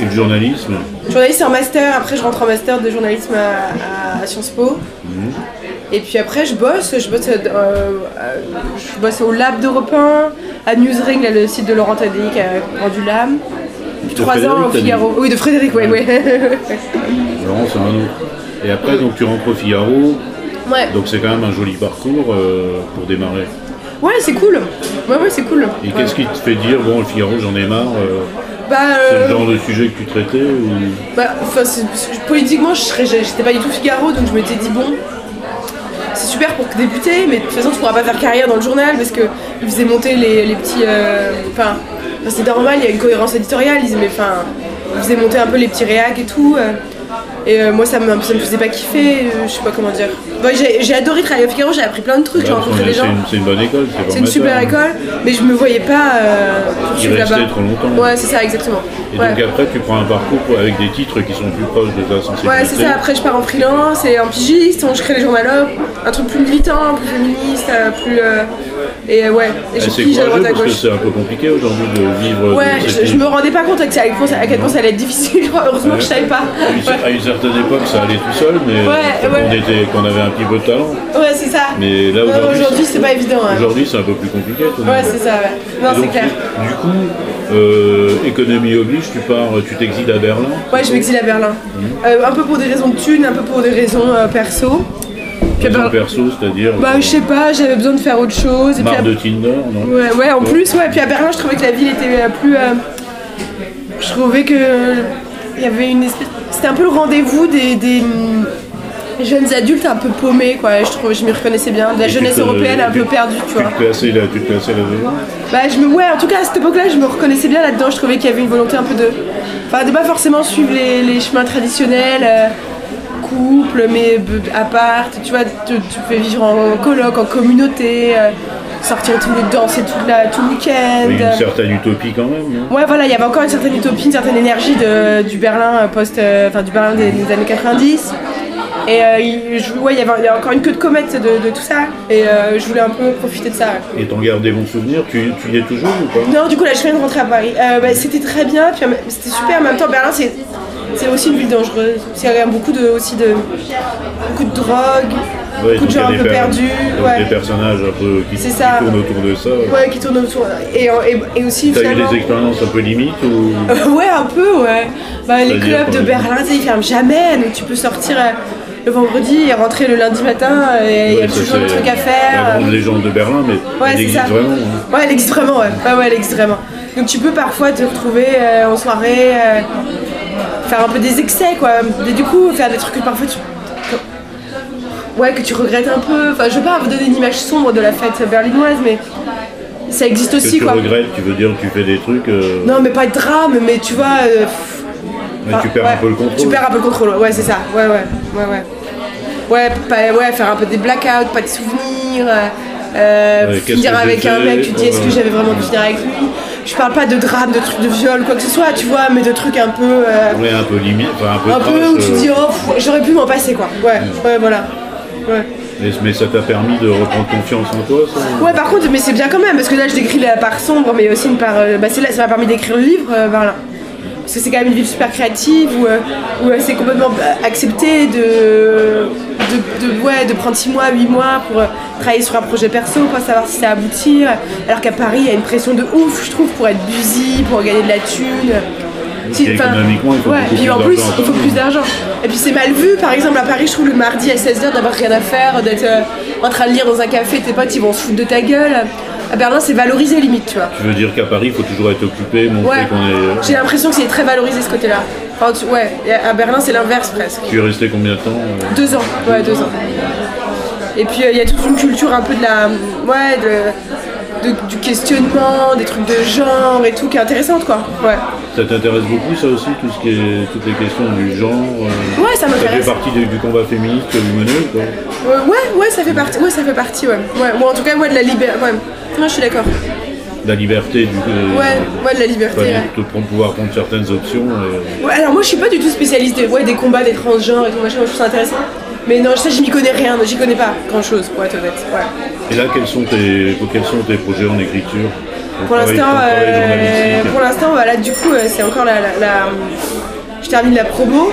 Et le journalisme Journaliste c'est en master, après je rentre en master de journalisme à, à Sciences Po. Et puis après je bosse, je bosse, euh, euh, je bosse au lab d'Europe 1, à Newsring, là, le site de Laurent Tadei qui a rendu l'âme. 3 Frédéric, ans au Figaro. Oui, de Frédéric, ouais, ouais. (laughs) Laurent, c'est un autre. Et après, donc tu rentres au Figaro, ouais. donc c'est quand même un joli parcours euh, pour démarrer. Ouais, c'est cool. Ouais, ouais, c'est cool. Et Ouais. qu'est-ce qui te fait dire, bon, le Figaro, j'en ai marre euh, Bah, C'est euh, le genre de sujet que tu traitais ou... bah, enfin, c'est- c'est- politiquement, j'étais pas du tout Figaro, donc je m'étais dit, bon, c'est super pour débuter, mais de toute façon, tu pourras pas faire carrière dans le journal parce que ils faisaient monter les, les petits. euh, Enfin, enfin, c'est normal, il y a une cohérence éditoriale, ils, mais enfin, ils faisaient monter un peu les petits réacs et tout. euh, et euh, moi, ça me, ça me faisait pas kiffer, euh, je sais pas comment dire. Ouais, j'ai j'ai adoré travailler au Figaro, j'ai appris plein de trucs, j'ai Bah, rencontré des gens. c'est une bonne école, c'est C'est une super hein. école, mais je me voyais pas euh, poursuivre là-bas. trop longtemps. Ouais, c'est ça, exactement. Et Ouais. donc après, tu prends un parcours avec des titres qui sont plus proches de ta sensibilité. Ouais, c'est ça. Après, je pars en freelance et en pigiste, je crée les journaux, un truc plus militant, plus féministe, euh, plus. et ouais, et je pige à droite à gauche. c'est un peu compliqué aujourd'hui de vivre Ouais, je, me rendais pas compte à, que ça- à quel point ça- à quel point ça allait être difficile. (laughs) Heureusement que je savais pas. Certaine époque, ça allait tout seul, mais Ouais, quand ouais. on était, qu'on avait un petit peu de talent. Ouais, c'est ça. Mais là aujourd'hui, c'est pas évident. hein. Aujourd'hui, c'est un peu plus compliqué. tout Ouais, c'est ça, ouais. Non, c'est clair. Du coup, euh, économie oblige, tu pars, tu t'exiles à Berlin. Ouais, je m'exile à Berlin. Mhm. Euh, un peu pour des raisons de thunes, un peu pour des raisons euh, perso. Perso, c'est-à-dire Bah, je sais pas, j'avais besoin de faire autre chose. Et puis marre à- de Tinder, non Ouais, ouais, en plus, ouais. Puis à Berlin, je trouvais que la ville était plus. je trouvais que il y avait une espèce. C'était un peu le rendez-vous des, des, hum, jeunes adultes un peu paumés, quoi. Je trouve, je m'y reconnaissais bien. De la Et jeunesse européenne un peu perdue, tu vois. Tu te plaçais là, tu te plaçais là-dedans Bah, je me, ouais, en tout cas à cette époque-là, je me reconnaissais bien là-dedans. Je trouvais qu'il y avait une volonté un peu de, enfin, de pas forcément suivre les, les chemins traditionnels, euh, couple, mais b- à part. Tu vois, tu, tu peux vivre en coloc, en communauté, euh, sortir tous les danser la, tout le week-end. Une certaine utopie quand même, Ouais, voilà, il y avait encore une certaine utopie, une certaine énergie de, du Berlin euh, post, euh, enfin du Berlin des, des années 90. Et euh, il, je- ouais, il y avait il y a encore une queue de comète de, de tout ça. Et euh, je voulais un peu profiter de ça. Et t'en gardes des bons souvenirs? Tu, tu y es toujours ou pas? Non, du coup, là, je viens de rentrer à Paris. Euh, bah, c'était très bien, puis, c'était super. En même temps, Berlin, c'est, c'est aussi une ville dangereuse. Il y a quand même beaucoup de, aussi de, beaucoup de drogue, Ouais, beaucoup de gens un peu per- perdus. Ouais. Des personnages un peu qui, tournent autour de ça. Ouais, qui tournent autour. Et, et, et aussi, T'as eu des expériences un peu limites ou (laughs) Ouais, un peu, ouais. Bah, les clubs de Berlin, ils ferment jamais, donc tu peux sortir euh, le vendredi et rentrer le lundi matin, et il y a toujours des trucs à La faire. grande légende de Berlin, mais Ouais, elle c'est existe ça. vraiment. hein. Ouais, elle existe vraiment, ouais. Ouais, ouais, elle existe vraiment. Donc tu peux parfois te retrouver euh, en soirée, euh, faire un peu des excès, quoi. Et du coup, faire des trucs que parfois tu. Ouais, que tu regrettes un peu. Enfin, je veux pas vous donner une image sombre de la fête berlinoise, mais ça existe Que aussi, tu quoi. regrettes, tu veux dire que tu fais des trucs, euh, Non, mais pas de drame, mais tu vois. euh, mais tu perds ouais, un peu le contrôle. Tu perds un peu le contrôle, ouais, c'est ça. Ouais, ouais, ouais, ouais. Ouais, pas- ouais, faire un peu des blackouts, pas de souvenirs. euh, euh, Ouais, finir que avec un mec, tu te dis est-ce que Ouais. j'avais vraiment dû finir avec lui Je parle pas de drame, de trucs de viol, quoi que ce soit, tu vois, mais de trucs un peu. euh, Ouais, un peu limite, enfin un peu un peu où tu te euh, dis oh, pff, j'aurais pu m'en passer, quoi. Ouais, ouais, voilà. Ouais. mais, mais ça t'a permis de reprendre confiance en toi, ça Ouais, par contre, mais c'est bien quand même, parce que là, je décris la part sombre, mais aussi une part. euh, bah, c'est là, ça m'a permis d'écrire le livre, euh, Berlin. Parce que c'est quand même une ville super créative, où, euh, où euh, c'est complètement euh, accepté de, de, de, ouais, de prendre 6 mois, 8 mois pour travailler sur un projet perso, pas savoir si ça aboutit. Alors qu'à Paris, il y a une pression de ouf, je trouve, pour être busy, pour gagner de la thune. Si- économiquement, il faut ouais, beaucoup puis plus en plus, il faut plus d'argent. Et puis c'est mal vu, par exemple à Paris, je trouve le mardi à 16h d'avoir rien à faire, d'être euh, en train de lire dans un café, tes potes ils vont se foutre de ta gueule. À Berlin, c'est valorisé limite, tu vois. Tu veux dire qu'à Paris, il faut toujours être occupé, montrer Ouais, qu'on est. j'ai l'impression que c'est très valorisé ce côté-là. Enfin, tu- ouais, et à Berlin, c'est l'inverse presque. Tu es resté combien de temps euh Deux ans, ouais, deux ans. Et puis euh, il y a toute une culture un peu de la. Ouais, de, de- du questionnement, des trucs de genre et tout qui est intéressante, quoi. Ouais. Ça t'intéresse beaucoup, ça aussi, tout ce qui est, toutes les questions du genre euh, Ouais, ça Ça fait m'intéresse. partie du, du combat féministe que vous menez ou pas Ouais, ouais, ouais, ça fait partie. Ouais, ça fait partie, ouais. Ouais, moi en tout cas, moi de la liberté. Ouais. Non, je suis d'accord. La liberté, du euh, Ouais, ouais, de la liberté. ouais. de prendre- pouvoir prendre certaines options. euh, Ouais, alors moi je suis pas du tout spécialiste des, ouais, des combats des transgenres et tout machin, moi, je trouve ça intéressant. Mais non, ça je m'y connais rien, j'y connais pas grand chose pour être honnête. Ouais. Et là, quels sont tes, quels sont tes projets en écriture? Ton Pour l'instant, euh, pour l'instant, voilà, du coup, euh, c'est encore la, la- la- Je termine la promo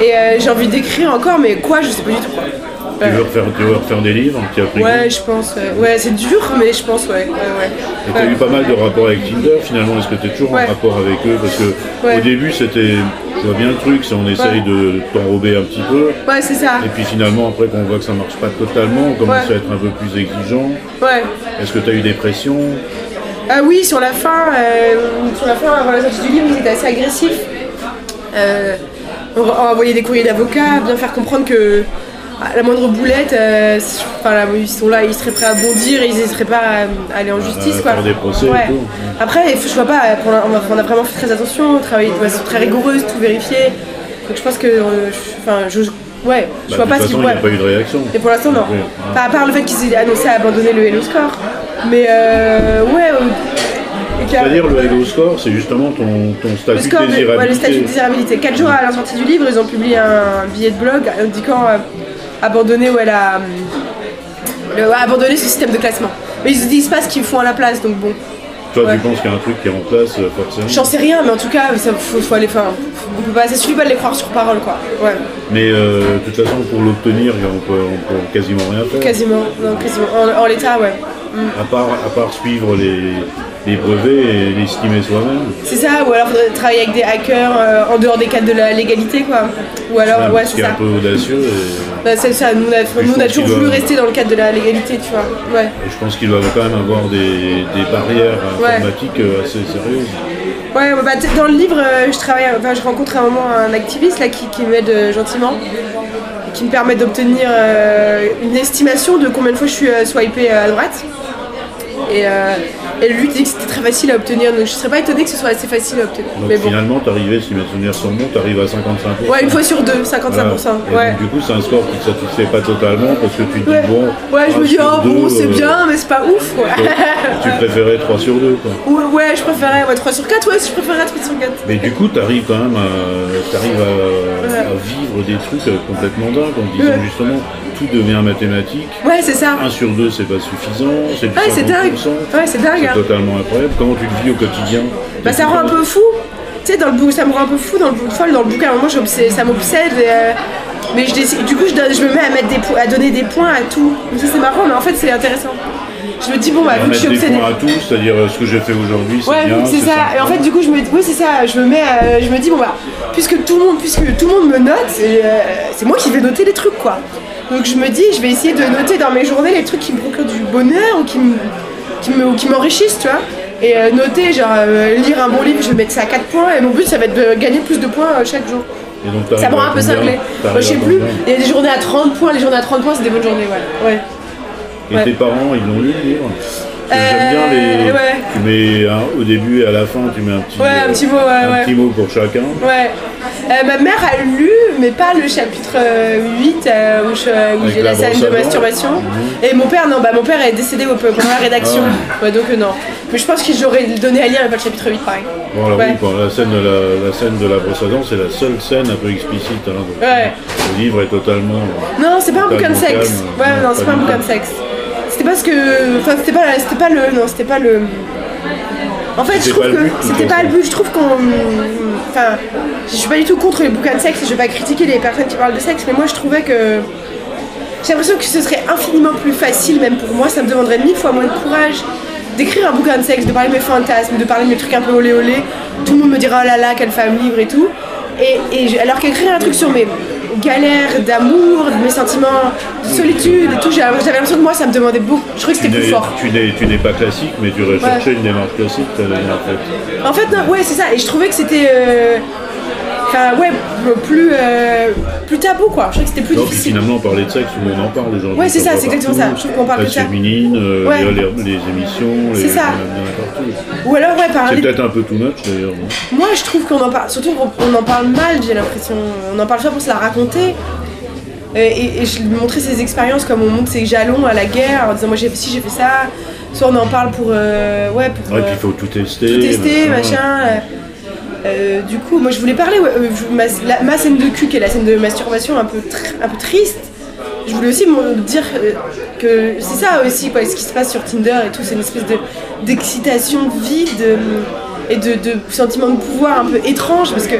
et euh, j'ai envie d'écrire encore, mais quoi, je sais pas du tout. quoi. Tu veux refaire, tu veux refaire des livres qui a pris Ouais, je pense. Ouais, Ouais, c'est dur, mais je pense, ouais. ouais, ouais. Et t'as Ouais. eu pas mal de rapports avec Tinder finalement, est-ce que t'es toujours Ouais. en rapport avec eux? Parce que au début c'était, je vois bien le truc, c'est on essaye de t'enrober un petit peu, Ouais, c'est ça. et puis finalement après qu'on voit que ça marche pas totalement, on commence à être un peu plus exigeant. Ouais. Est-ce que t'as eu des pressions? Ah oui, sur la fin, euh, sur la fin, avant la sortie du livre, ils étaient assez agressifs. Euh, on, on envoyait des courriers d'avocats, bien faire comprendre que à la moindre boulette, euh, enfin, là, ils sont là, ils seraient prêts à bondir et ils n'hésiteraient pas à, à aller en justice. à quoi. des procès et Ouais. tout. Après, je vois pas, on a, on vraiment fait très attention, travaillé de façon très rigoureuse, tout vérifié. Donc je pense que, euh, enfin, je, ouais, je Bah, vois pas si il ouais. n'y a pas eu de réaction. Et pour l'instant, non. Ouais. Enfin, à part le fait qu'ils aient annoncé à abandonner le Hello Score. Mais euh, ouais. euh, C'est-à-dire le Hello Score, c'est justement ton, ton statut de désirabilité. ouais, le statut de désirabilité. 4 jours à la sortie du livre, ils ont publié un billet de blog indiquant euh, abandonner ou elle a le- ouais, abandonner ce système de classement. Mais ils ne disent pas ce qu'ils font à la place, donc bon. Toi, Ouais. tu penses qu'il y a un truc qui est en place, euh, forcément J'en sais rien, mais en tout cas, ça faut, faut aller. Enfin, on peut pas, ça suffit pas de les croire sur parole, quoi. Ouais, Mais euh, de toute façon, pour l'obtenir, on peut, on peut quasiment rien faire. quasiment. Non, quasiment. En, en l'état, ouais. À part, à part suivre les, les brevets et l'estimer soi-même. C'est ça, ou alors faudrait travailler avec des hackers euh, en dehors des cadres de la légalité, quoi. Ou alors, ouais, c'est est ça. un peu audacieux. Et, Bah, c'est ça, nous on a, nous, on a pense toujours voulu doit- rester dans le cadre de la légalité, tu vois. Ouais. et je pense qu'ils doivent quand même avoir des, des barrières informatiques euh, assez sérieuses. Ouais, bah, dans le livre, euh, je travaille, enfin, je rencontre à un moment un activiste là qui, qui m'aide gentiment, qui me permet d'obtenir euh, une estimation de combien de fois je suis euh, swipée euh, à droite. Et, euh, et lui dit que c'était très facile à obtenir, donc je serais pas étonnée que ce soit assez facile à obtenir. Donc Mais bon. finalement, t'arrivais, si mes souvenirs sont bons, t'arrives à 55%. Ouais, une fois sur deux, 55%. Et Ouais. donc, du coup, c'est un score qui ne satisfait pas totalement parce que tu te dis, bon, ouais je me dis, oh bon, c'est euh, bien, mais c'est pas ouf, quoi. Tu préférais 3 sur 2, quoi. Ouais, ouais, je préférais ouais, 3 sur 4, ouais, je préférais 3 sur 4. Mais du coup, tu arrives quand même à, t'arrives à, à vivre des trucs euh, complètement dingues en disant justement tout devient mathématique. Ouais, c'est ça. 1 sur 2, c'est pas suffisant, c'est Ouais, c'est dingue. 50%. Ouais, c'est dingue. C'est hein. totalement incroyable. Comment tu le vis au quotidien? Bah, ça rend un peu fou. Tu sais, dans le bou- ça me rend un peu fou dans le folle dans le bouquin. Moi, ça m'obsède. euh, mais je décide- du coup, je, donne- je me mets à, mettre des, à donner des points à tout. C'est marrant, mais en fait, c'est intéressant. Je me dis, bon, bah, vu que je suis obsédée. points à tout, c'est-à-dire euh, ce que j'ai fait aujourd'hui, c'est Ouais, bien. c'est ça. Et en fait, du coup, je me, oui, c'est ça. Je me mets, à- je me dis bon bah, puisque tout le monde, puisque tout le monde me note, euh, c'est moi qui vais noter les trucs quoi. Donc je me dis, je vais essayer de noter dans mes journées les trucs qui me procurent du bonheur ou qui me, qui me, ou qui m'enrichissent, tu vois. Et euh, noter, genre euh, lire un bon livre, je vais mettre ça à 4 points. Et mon but, ça va être de gagner plus de points euh, chaque jour. Et donc, Ça t'arrives me rend à un peu cinglé. Moi, je sais plus. Il y a des journées à 30 points. Les journées à 30 points, c'est des bonnes journées, ouais. ouais. Et Ouais. tes parents, ils l'ont lu le livre Parce que J'aime bien les. Ouais. Tu mets au début et à la fin, tu mets un petit, Ouais, un petit mot, un petit mot pour chacun. Ouais. Euh, ma mère a lu, mais pas le chapitre euh, 8 euh, où je- où j'ai la la scène de masturbation. Mhm. Et mon père, non, bah mon père est décédé au- pendant la rédaction. Ah. Ouais, donc euh, non. Mais je pense que j'aurais donné à lire, mais pas le chapitre 8 pareil. Bon, alors Ouais. oui, bon, la, scène de la, la scène de la brosse à dents, c'est la seule scène un peu explicite. hein, donc, Ouais. Le livre est totalement. Non, c'est pas un bouquin de sexe. calme. Ouais, Non, non, c'est pas pas un bouquin de sexe. C'était parce que. Enfin, c'était pas, c'était pas le. Non, c'était pas le. En fait, je trouve que c'était pas le but. Je trouve qu'on. Enfin, je suis pas du tout contre les bouquins de sexe. Je vais pas critiquer les personnes qui parlent de sexe, mais moi, je trouvais que. J'ai l'impression que ce serait infiniment plus facile, même pour moi, ça me demanderait mille fois moins de courage d'écrire un bouquin de sexe, de parler de mes fantasmes, de parler de mes trucs un peu olé olé. Tout le monde me dira oh là là, quelle femme libre et tout. Et, et je- alors qu'écrire un truc sur mes galères d'amour, de mes sentiments de solitude et tout, j'avais l'impression que moi ça me demandait beaucoup. Je trouvais que c'était plus fort. tu, n'es, pas classique, mais tu recherchais une démarche classique, donné, en fait. En fait, non, ouais, c'est ça. Et je trouvais que c'était. euh, Enfin, ouais, plus, euh, plus tabou quoi. Je trouvais que c'était plus Non, difficile. finalement, parler de sexe, monde en parle aujourd'hui. Ouais, c'est ça, On c'est exactement ça. Je trouve qu'on parle que ça. féminine, euh, Ouais. les, émissions, les, C'est ça. Ou alors, ouais, C'est parler. peut-être un peu too much d'ailleurs. Moi, je trouve qu'on en parle, surtout qu'on on en parle mal, j'ai l'impression. On en parle soit pour se la raconter. Et, et je montrais ses expériences comme on montre ses jalons à la guerre en disant moi j'ai si j'ai fait ça. Soit on en parle pour euh, ouais pour Ouais, euh, puis il faut tout tester. tout tester machin. euh, euh, du coup, moi je voulais parler euh, ma, scène de cul qui est la scène de masturbation un peu un peu triste. Je voulais aussi dire euh, que c'est ça aussi quoi, ce qui se passe sur Tinder et tout, c'est une espèce de d'excitation vide euh, et de, de sentiment de pouvoir un peu étrange parce que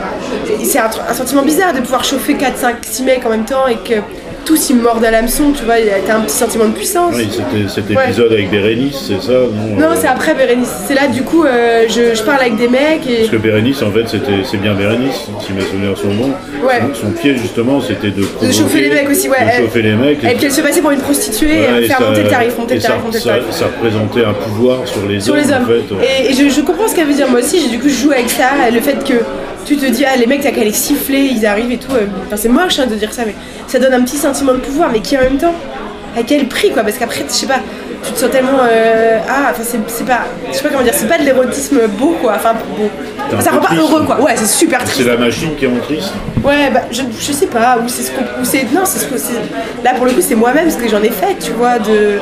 c'est un, un sentiment bizarre de pouvoir chauffer 4, 5, 6 mecs en même temps et que tous ils me mordent à l'hameçon, tu vois, il y a t'as un petit sentiment de puissance. Oui, c'était cet Ouais. épisode avec Bérénice, c'est ça Non, Non, euh, c'est après Bérénice. C'est là, du coup, euh, je, je parle avec des mecs et. Parce que Bérénice, en fait, c'est bien Bérénice, si mes souvenirs sont bons. Ouais. Son, son pied, justement, c'était de, provoquer- chauffer les mecs aussi, ouais, De elle- chauffer les mecs. Et qu'elle se passait pour une prostituée Ouais, et et faire ça- monter le tarif, monter et le tarif, monter le tarif. ça représentait un pouvoir sur les sur hommes, les hommes. en fait. Et, et je, je comprends ce qu'elle veut dire. Moi aussi, du coup, je joue avec ça. Le fait que tu te dis, ah, les mecs, t'as qu'à les siffler, ils arrivent et tout. euh, Enfin, c'est moche hein, de dire ça, mais ça donne un petit sentiment de pouvoir, mais qui en même temps, à quel prix, quoi? Parce qu'après, je sais pas, tu te sens tellement. euh, ah, enfin, c'est c'est pas. Je sais pas comment dire, c'est pas de l'érotisme beau, quoi. Enfin, beau. Ça rend pas heureux, quoi. Ouais, c'est super C'est triste. la machine qui est en triste. Ouais, bah, je, je sais pas, ou c'est ce qu'on. c'est- Non, c'est ce que c'est. Là, pour le coup, c'est moi-même, ce que j'en ai fait, tu vois, de.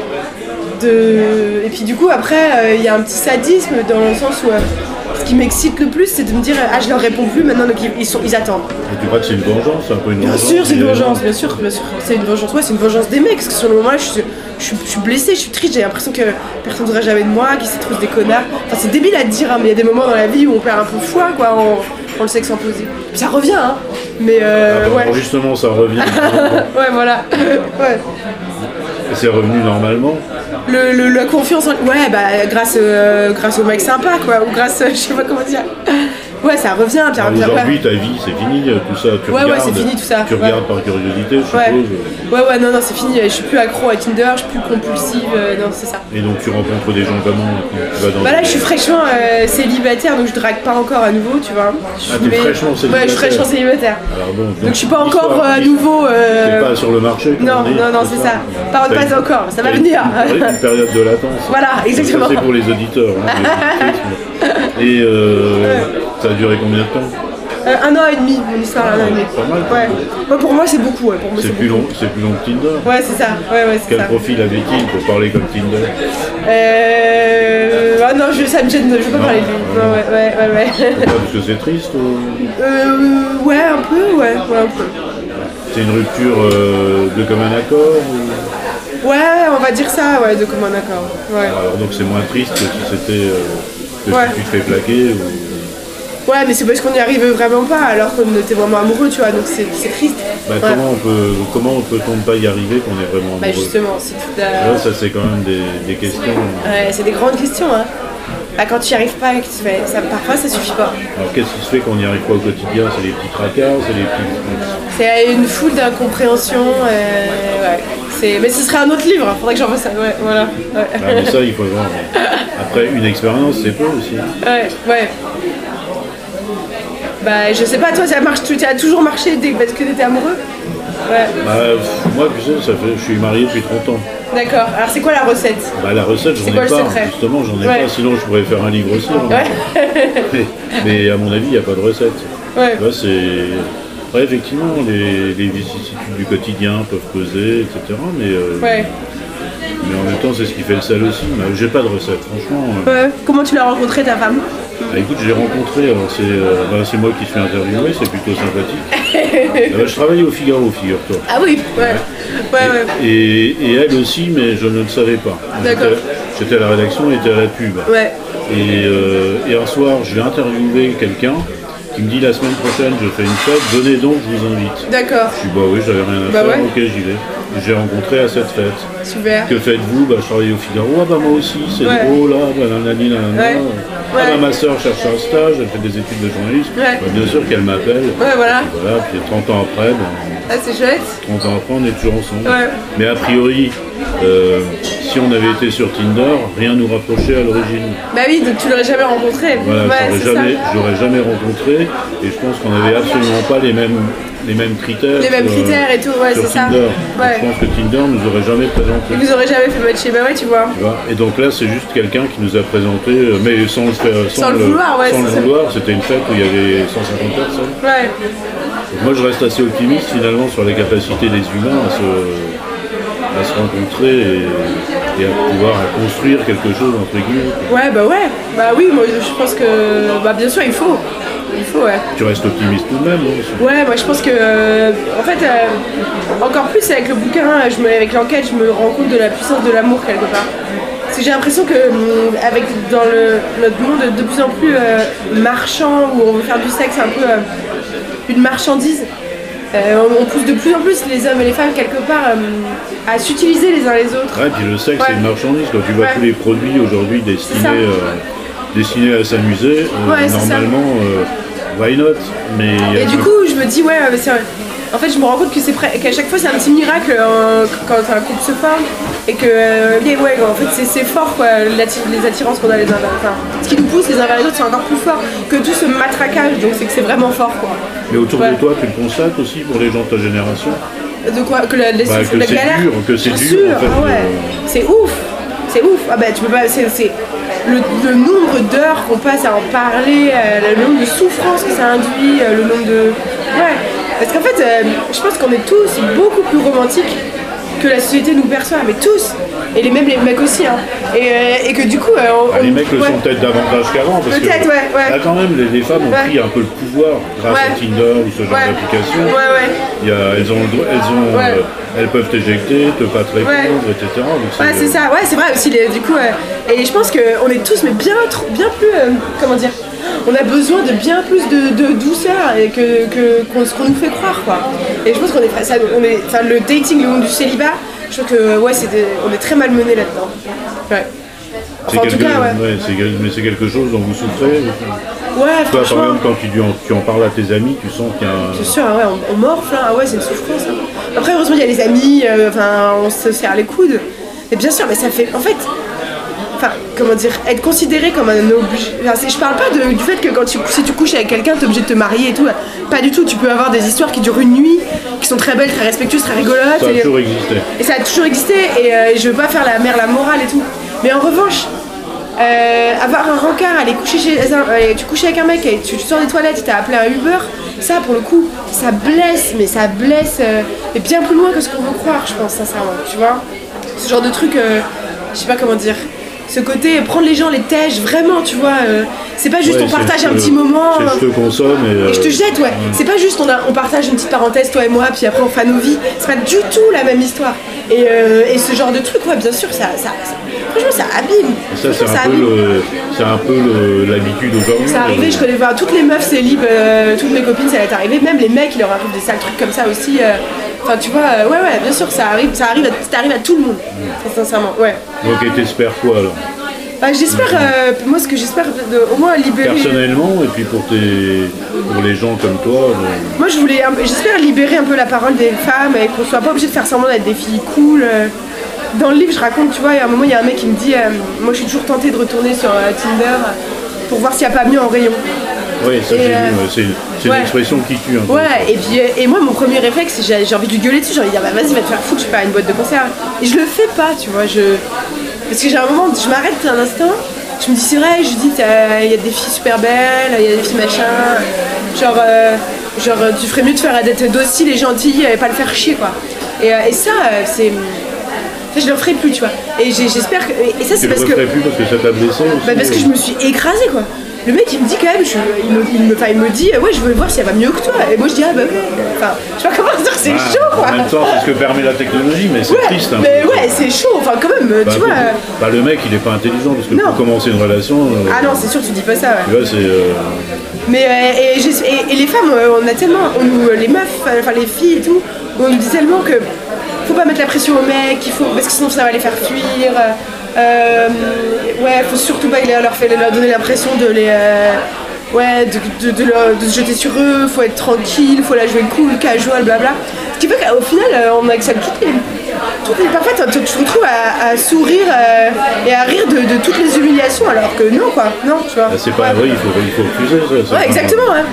de... Et puis, du coup, après, euh, il y a un petit sadisme dans le sens où. euh, ce qui m'excite le plus, c'est de me dire, ah, je leur réponds plus, maintenant, donc ils, ils sont, ils attendent. Et tu crois que c'est une vengeance, un peu une Bien sûr, c'est une vengeance, bien sûr, bien sûr. C'est une vengeance, ouais, c'est une vengeance des mecs, parce que sur le moment là, je suis, je suis, je suis blessée, je suis triste, j'ai l'impression que personne ne voudrait jamais de moi, qu'ils c'est tous des connards. Enfin, c'est débile à dire, hein, mais il y a des moments dans la vie où on perd un peu foi, quoi, en, en le sexe imposé. Puis ça revient, hein. Mais euh, Ah, ouais. Justement, ça revient. (laughs) Ouais, voilà. (laughs) Ouais. C'est revenu normalement. Le, le- la confiance en. Ouais, bah, grâce, euh, grâce au mec sympa, quoi. Ou grâce. euh, je sais pas comment dire. Ouais, ça revient, après- Aujourd'hui, ta vie, c'est fini, tout ça. Tu Ouais, ouais, regardes, c'est fini, tout ça. Tu Ouais. regardes par curiosité, je Ouais. suppose. ouais, ouais, non, non, c'est fini. Je suis plus accro à Tinder, je suis plus compulsive. euh, non, c'est ça. Et donc, tu rencontres des gens comment tu vas dans Bah là, je suis fraîchement euh, célibataire, donc je drague pas encore à nouveau, tu vois. Je Ah, t'es mets- fraîchement Ouais, je suis célibataire. fraîchement célibataire. Alors bon, Donc je suis pas encore euh, à nouveau. euh, pas sur le marché Non, dit, non, non, c'est ça. Pas, encore, ça va venir. Une, (laughs) période de latence. Voilà, exactement. C'est pour les auditeurs. hein, (laughs) Et euh, ça a duré combien de temps Euh, un an et demi, mon histoire, un an et demi. Pas mal. Ouais. Ouais, pour moi, c'est beaucoup. Ouais, pour moi, C'est plus long, c'est plus long que Tinder. Ouais, c'est ça. Ouais, ouais, c'est Quel ça. profil avait-il pour parler comme Tinder Euh... Ah non, je, ça me gêne, je veux pas parler de lui. Non, ouais, ouais, ouais, Parce que c'est triste ou Euh, ouais, un peu, ouais, ouais, un peu. C'est une rupture euh, de commun accord ou- Ouais, on va dire ça, ouais, de commun accord. Ouais. Alors donc c'est moins triste que si c'était euh, que si tu te fais plaquer ou... Ouais, mais c'est parce qu'on n'y arrive vraiment pas alors qu'on était vraiment amoureux, tu vois, donc c'est triste. Bah, comment on peut comment peut-on ne pas y arriver quand on est vraiment Bah amoureux justement, c'est tout Là, ça c'est quand même des, des questions. Ouais, c'est des grandes questions, hein. Bah, quand tu n'y arrives pas, que tu fais- ça, parfois ça suffit pas. Alors qu'est-ce qui se fait qu'on n'y arrive pas au quotidien? C'est les petits tracas, c'est les petits. C'est une foule d'incompréhension. euh, ouais. Mais ce serait un autre livre, faudrait que j'en fasse ça. Ouais, voilà. Ouais. Ah, mais ça il faut voir. (laughs) Après une expérience c'est peu aussi. ouais, ouais. Bah, je sais pas, toi, ça marche, tu as toujours marché dès parce que t'étais amoureux? Ouais, Bah, pff, moi tu sais, ça fait, je suis marié depuis 30 ans. d'accord. Alors, c'est quoi la recette? Bah, la recette j'en ai quoi pas, justement j'en ai Ouais. pas, sinon je pourrais faire un livre aussi. hein. Ouais, (laughs) Mais, mais à mon avis il n'y a pas de recette. ouais. Là, c'est. Effectivement, les, les vicissitudes du quotidien peuvent peser, etc. Mais, euh, Ouais. mais en même temps, c'est ce qui fait le sel aussi. Mais J'ai pas de recette, franchement. euh. Ouais. Comment tu l'as rencontré ta femme? Ah, écoute, j'ai rencontré, alors c'est euh, bah, c'est moi qui suis interviewé, c'est plutôt sympathique. (laughs) Euh, je travaillais au Figaro, figure-toi. Ah oui, ouais. Ouais, ouais. Et, et elle aussi, mais je ne le savais pas. D'accord. J'étais- à la rédaction, elle était à la pub. Ouais. Et, euh, un soir, je vais interviewer quelqu'un qui me dit la semaine prochaine, je fais une fête, venez donc, je vous invite. D'accord. Je dis bah oui, j'avais rien à Bah faire, ok j'y vais. J'ai rencontré à cette fête. Super. Que faites-vous? Bah je travaille au Figaro, ah bah moi aussi, c'est Ouais. drôle là, bah nanani nanana. Ouais. Ah Ouais. bah ma soeur cherche un stage, elle fait des études de journalisme. Ouais. Bah, bien sûr qu'elle m'appelle. Ouais, voilà. Voilà, puis 30 ans après, ben, Ah, c'est chouette. 30 ans après on est toujours ensemble. Ouais. Mais a priori, euh, si on avait été sur Tinder, rien nous rapprochait à l'origine. Bah oui, donc tu l'aurais jamais rencontré. Voilà, ouais, j'aurais c'est jamais, ça. j'aurais jamais rencontré et je pense qu'on n'avait absolument pas les mêmes, les mêmes critères. Les mêmes critères et tout, ouais, c'est ça. Ouais. Je pense que Tinder nous aurait jamais présenté. Ils vous auraient jamais fait matcher. Bah ouais, tu vois. Tu vois Et donc là, c'est juste quelqu'un qui nous a présenté, euh, mais sans le faire, Sans le vouloir, ouais, sans le vouloir. C'était une fête où il y avait 150 personnes. Ouais. Moi, je reste assez optimiste finalement sur la capacité des humains à se, à se rencontrer et, et à pouvoir construire quelque chose entre guillemets. Ouais, bah ouais. Bah oui, moi je pense que. Bah bien sûr, il faut. Il faut, ouais. Tu restes optimiste tout de même, Ouais, moi je pense que. euh, en fait, euh, encore plus avec le bouquin, je me, avec l'enquête, je me rends compte de la puissance de l'amour quelque part. Parce que j'ai l'impression que hum, avec dans le, notre monde de plus en plus euh, marchand, où on veut faire du sexe un peu une marchandise, Euh, on, pousse de plus en plus les hommes et les femmes quelque part euh, à s'utiliser les uns les autres. Ouais, puis le sexe, Ouais. c'est une marchandise. Quand tu vois Ouais. tous les produits aujourd'hui destinés, euh, destinés à s'amuser, euh, Ouais, normalement, euh, why not? Mais Et du coup, je me dis, ouais, mais c'est. En fait, je me rends compte que c'est qu'à chaque fois, c'est un petit miracle euh, quand un couple se forme. Et que, euh, ouais, ouais, en fait, c'est- c'est fort, quoi, les attirances qu'on a les uns vers les autres. Enfin, ce qui nous pousse les uns vers les autres, c'est encore plus fort que tout ce matraquage. Donc, c'est que c'est vraiment fort, quoi. mais autour Ouais. de toi, tu le constates aussi pour les gens de ta génération? De quoi? Que la, les- Bah, que la c'est galère? dur, que c'est dur, sûr, en fait, ah ouais. C'est ouf, c'est ouf. Ah bah tu peux pas, c'est le, nombre d'heures qu'on passe à en parler, euh, le nombre de souffrances que ça induit, euh, le nombre de, ouais. Parce qu'en fait, euh, je pense qu'on est tous beaucoup plus romantiques que la société nous perçoit, mais tous. Et les, même les mecs aussi, hein. Et, euh, et que du coup, euh, on, Ah, les mecs le ouais. sont peut-être davantage qu'avant, parce que Peut-être, ouais, ouais. là quand même, les, les femmes ont pris un peu le pouvoir grâce à Tinder ou ce genre d'application. Ouais, ouais. Il y a- elles ont, elles, ont euh, elles peuvent t'éjecter, te pas te répondre, etc. Donc Ouais, c'est ça, ouais, c'est vrai aussi, les- du coup, euh, et je pense qu'on est tous, mais bien, trop- bien plus, comment dire, on a besoin de bien plus de, de douceur et que, ce qu'on nous fait croire, quoi. Et je pense qu'on est, ça, on est, enfin, le dating, le monde du célibat, je trouve que, ouais, des- on est très malmené là-dedans. Ouais. C'est Enfin, quelque, ouais. mais c'est quelque chose dont vous souffrez. Ouais, Toi, par exemple, quand tu, en, tu en parles à tes amis, tu sens qu'il y a un... C'est sûr, ouais, on, on morfle, hein. ah ouais, c'est une souffrance. hein. Après, heureusement, il y a les amis, euh, enfin, on se serre les coudes. Mais bien sûr, mais ça fait. En fait, enfin, comment dire, être considéré comme un objet. Enfin, je parle pas de- du fait que quand tu, si tu couches avec quelqu'un, t'es obligé de te marier et tout. Pas du tout, tu peux avoir des histoires qui durent une nuit, qui sont très belles, très respectueuses, très rigolotes. Ça a et- toujours existé. et ça a toujours existé et euh, je veux pas faire la mère la morale et tout. Mais en revanche, euh, avoir un rencard, aller coucher chez un, euh, tu couches avec un mec et tu, tu sors des toilettes, t'as appelé un Uber, ça pour le coup, ça blesse, mais ça blesse euh, mais bien plus loin que ce qu'on veut croire, je pense sincèrement, tu vois. Ce genre de truc, je sais pas comment dire. Ce côté, prendre les gens, les tèches, vraiment, tu vois. euh, c'est pas juste Ouais, on c'est partage un te- petit moment. c'est je te consomme et... Et je te euh, jette, ouais. C'est pas juste on, a- on partage une petite parenthèse, toi et moi, puis après on fait nos vies. C'est pas du tout la même histoire. Et, euh, et ce genre de truc, ouais, bien sûr, ça, ça, ça- franchement, ça abîme. Ça, c'est un, ça peu c'est un l'habitude aujourd'hui. C'est arrivé, je connais enfin, toutes les meufs célib, euh, toutes mes copines, ça va être arrivé. Même les mecs, il leur arrive des sales trucs comme ça aussi. Enfin, tu vois, euh, ouais, ouais, bien sûr, ça arrive, ça arrive, à, ça arrive à tout le monde. Très sincèrement, ouais. Donc, et t'espères quoi alors Bah, j'espère, euh, moi, ce que j'espère, au moins libérer. Personnellement, et puis pour, tes, pour les gens comme toi, Moi, je voulais, j'espère libérer un peu la parole des femmes et qu'on soit pas obligé de faire semblant d'être des filles cool. euh. Dans le livre, je raconte, tu vois, il y a un moment, il y a un mec qui me dit, euh, moi, je suis toujours tentée de retourner sur Tinder pour voir s'il n'y a pas mieux en rayon. Oui, ça j'ai vu, euh, c'est ouais. une expression qui tue un peu. Ouais, et puis, euh, et moi, mon premier réflexe, j'ai envie de lui gueuler dessus, j'ai envie de dire, bah vas-y, va te faire foutre, je suis pas à une boîte de concert. Et je le fais pas, tu vois, je. Parce que j'ai un moment, je m'arrête un instant, je me dis, c'est vrai, je dis, il y a des filles super belles, il y a des filles machin. Genre, euh, genre, tu ferais mieux de faire d'être docile et gentille et pas le faire chier, quoi. Et, et ça, c'est. ça, je le ferai plus, tu vois. Et j'espère que. Et ça, c'est le parce que. referais plus parce que ça t'a blessé aussi Bah parce que je me suis écrasée quoi. Le mec il me dit quand même, je, il, me, il, me, enfin, il me dit ouais je veux voir si elle va mieux que toi. Et moi je dis ah bah ouais. Enfin, je sais pas comment dire, c'est chaud quoi. En même temps, c'est ce que permet la technologie, mais c'est ouais, triste. un mais ouais c'est chaud, enfin quand même, Bah, tu vois. euh, bah, le mec, il est pas intelligent parce que Non. pour commencer une relation, euh, Ah non c'est sûr tu dis pas ça ouais. tu vois, c'est. euh, Mais euh, et, et- et les femmes, on a tellement, on nous, les meufs, enfin les filles et tout, on nous dit tellement que faut pas mettre la pression aux mecs, il faut, parce que sinon ça va les faire fuir. Euh, ouais, faut surtout pas leur, faire- leur donner l'impression de les, euh, ouais, de, de- de leur- de se jeter sur eux. Faut être tranquille, faut la jouer cool, casual, blabla. Ce qui fait qu'au final, euh, on accepte toutes les, toutes les- parfois tu tu te retrouves à, à sourire euh, et à rire de, toutes les humiliations, alors que non quoi, non, tu vois. bah, c'est pas Ouais. vrai, il faut, il faut refuser ça. Ouais, exactement, ouais.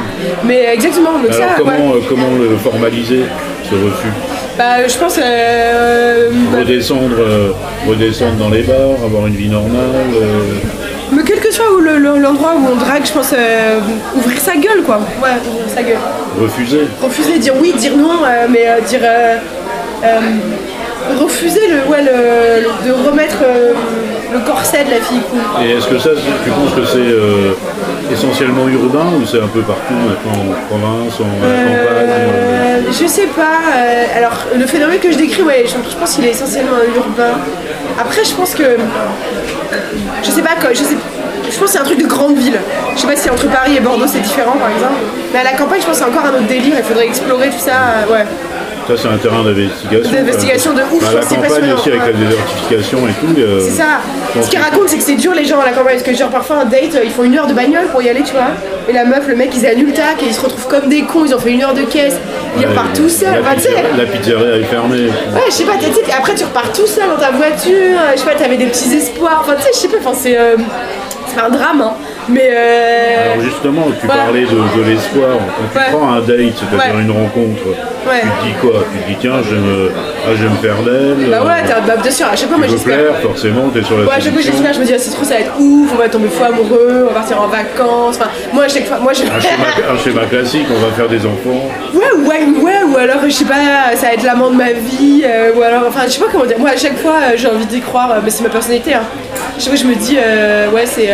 Mais exactement, donc Alors, ça, comment, ouais. comment le formaliser, ce refus? Bah, je pense. Euh, bah, redescendre, euh, redescendre dans les bars, avoir une vie normale. euh, mais quel que soit où le- le- l'endroit où on drague, je pense euh, ouvrir sa gueule, quoi. Ouais, ouvrir sa gueule. refuser. Refuser, dire oui, dire non, euh, mais euh, dire. euh, euh, refuser le, ouais, le, le- de remettre euh, le corset de la fille cool. Et est-ce que ça, tu penses que c'est euh, essentiellement urbain ou c'est un peu partout maintenant en province, en campagne euh, Euh, je sais pas. euh, alors, le phénomène que je décris, ouais, je, je pense qu'il est essentiellement urbain. Après, je pense que. Je sais pas, quoi, je sais. Je pense que c'est un truc de grande ville. Je sais pas si entre Paris et Bordeaux c'est différent par exemple. Mais à la campagne, je pense que c'est encore un autre délire. Il faudrait explorer tout ça. ouais. Ça, c'est un terrain d'investigation. D'investigation de ouf, Bah, la c'est campagne passionnant, aussi, avec la désertification et tout. euh, C'est ça. Ce qu'ils racontent, c'est que c'est dur les gens à la campagne. Parce que, genre, parfois, un date, euh, ils font une heure de bagnole pour y aller, tu vois. Et la meuf, le mec, ils annulent tac et ils se retrouvent comme des cons. Ils ont fait une heure de caisse. Ils Ouais, repartent tout seuls. La, Enfin, sais. pizzeria, la pizzeria est fermée. Ouais, je sais pas, tu sais, après tu repars tout seul dans ta voiture, je sais pas, t'avais des petits espoirs, enfin tu sais, je sais pas, enfin c'est euh, c'est un drame, hein. Mais euh, Alors justement, tu voilà. parlais de, de l'espoir. Quand tu prends un date, c'est-à-dire Ouais. une rencontre, Ouais. tu te dis quoi? Tu te dis tiens, je me, ah, je vais me faire d'elle. bah ouais, euh, t'as- bah, bien sûr, à chaque fois moi j'espère. plaire, forcément, t'es sur la Ouais, à chaque fois j'espère, je me dis, ah, c'est trop, ça va être ouf, on va tomber fou amoureux, on va partir en vacances. Enfin, moi, à chaque fois, moi je. Un schéma, (laughs) un schéma classique, on va faire des enfants. Ouais, ouais, ouais, ou alors, je sais pas, ça va être l'amant de ma vie, euh, ou alors, enfin, je sais pas comment dire. Moi, à chaque fois, euh, j'ai envie d'y croire, euh, mais c'est ma personnalité, hein. Chaque fois, je me dis, ouais, c'est.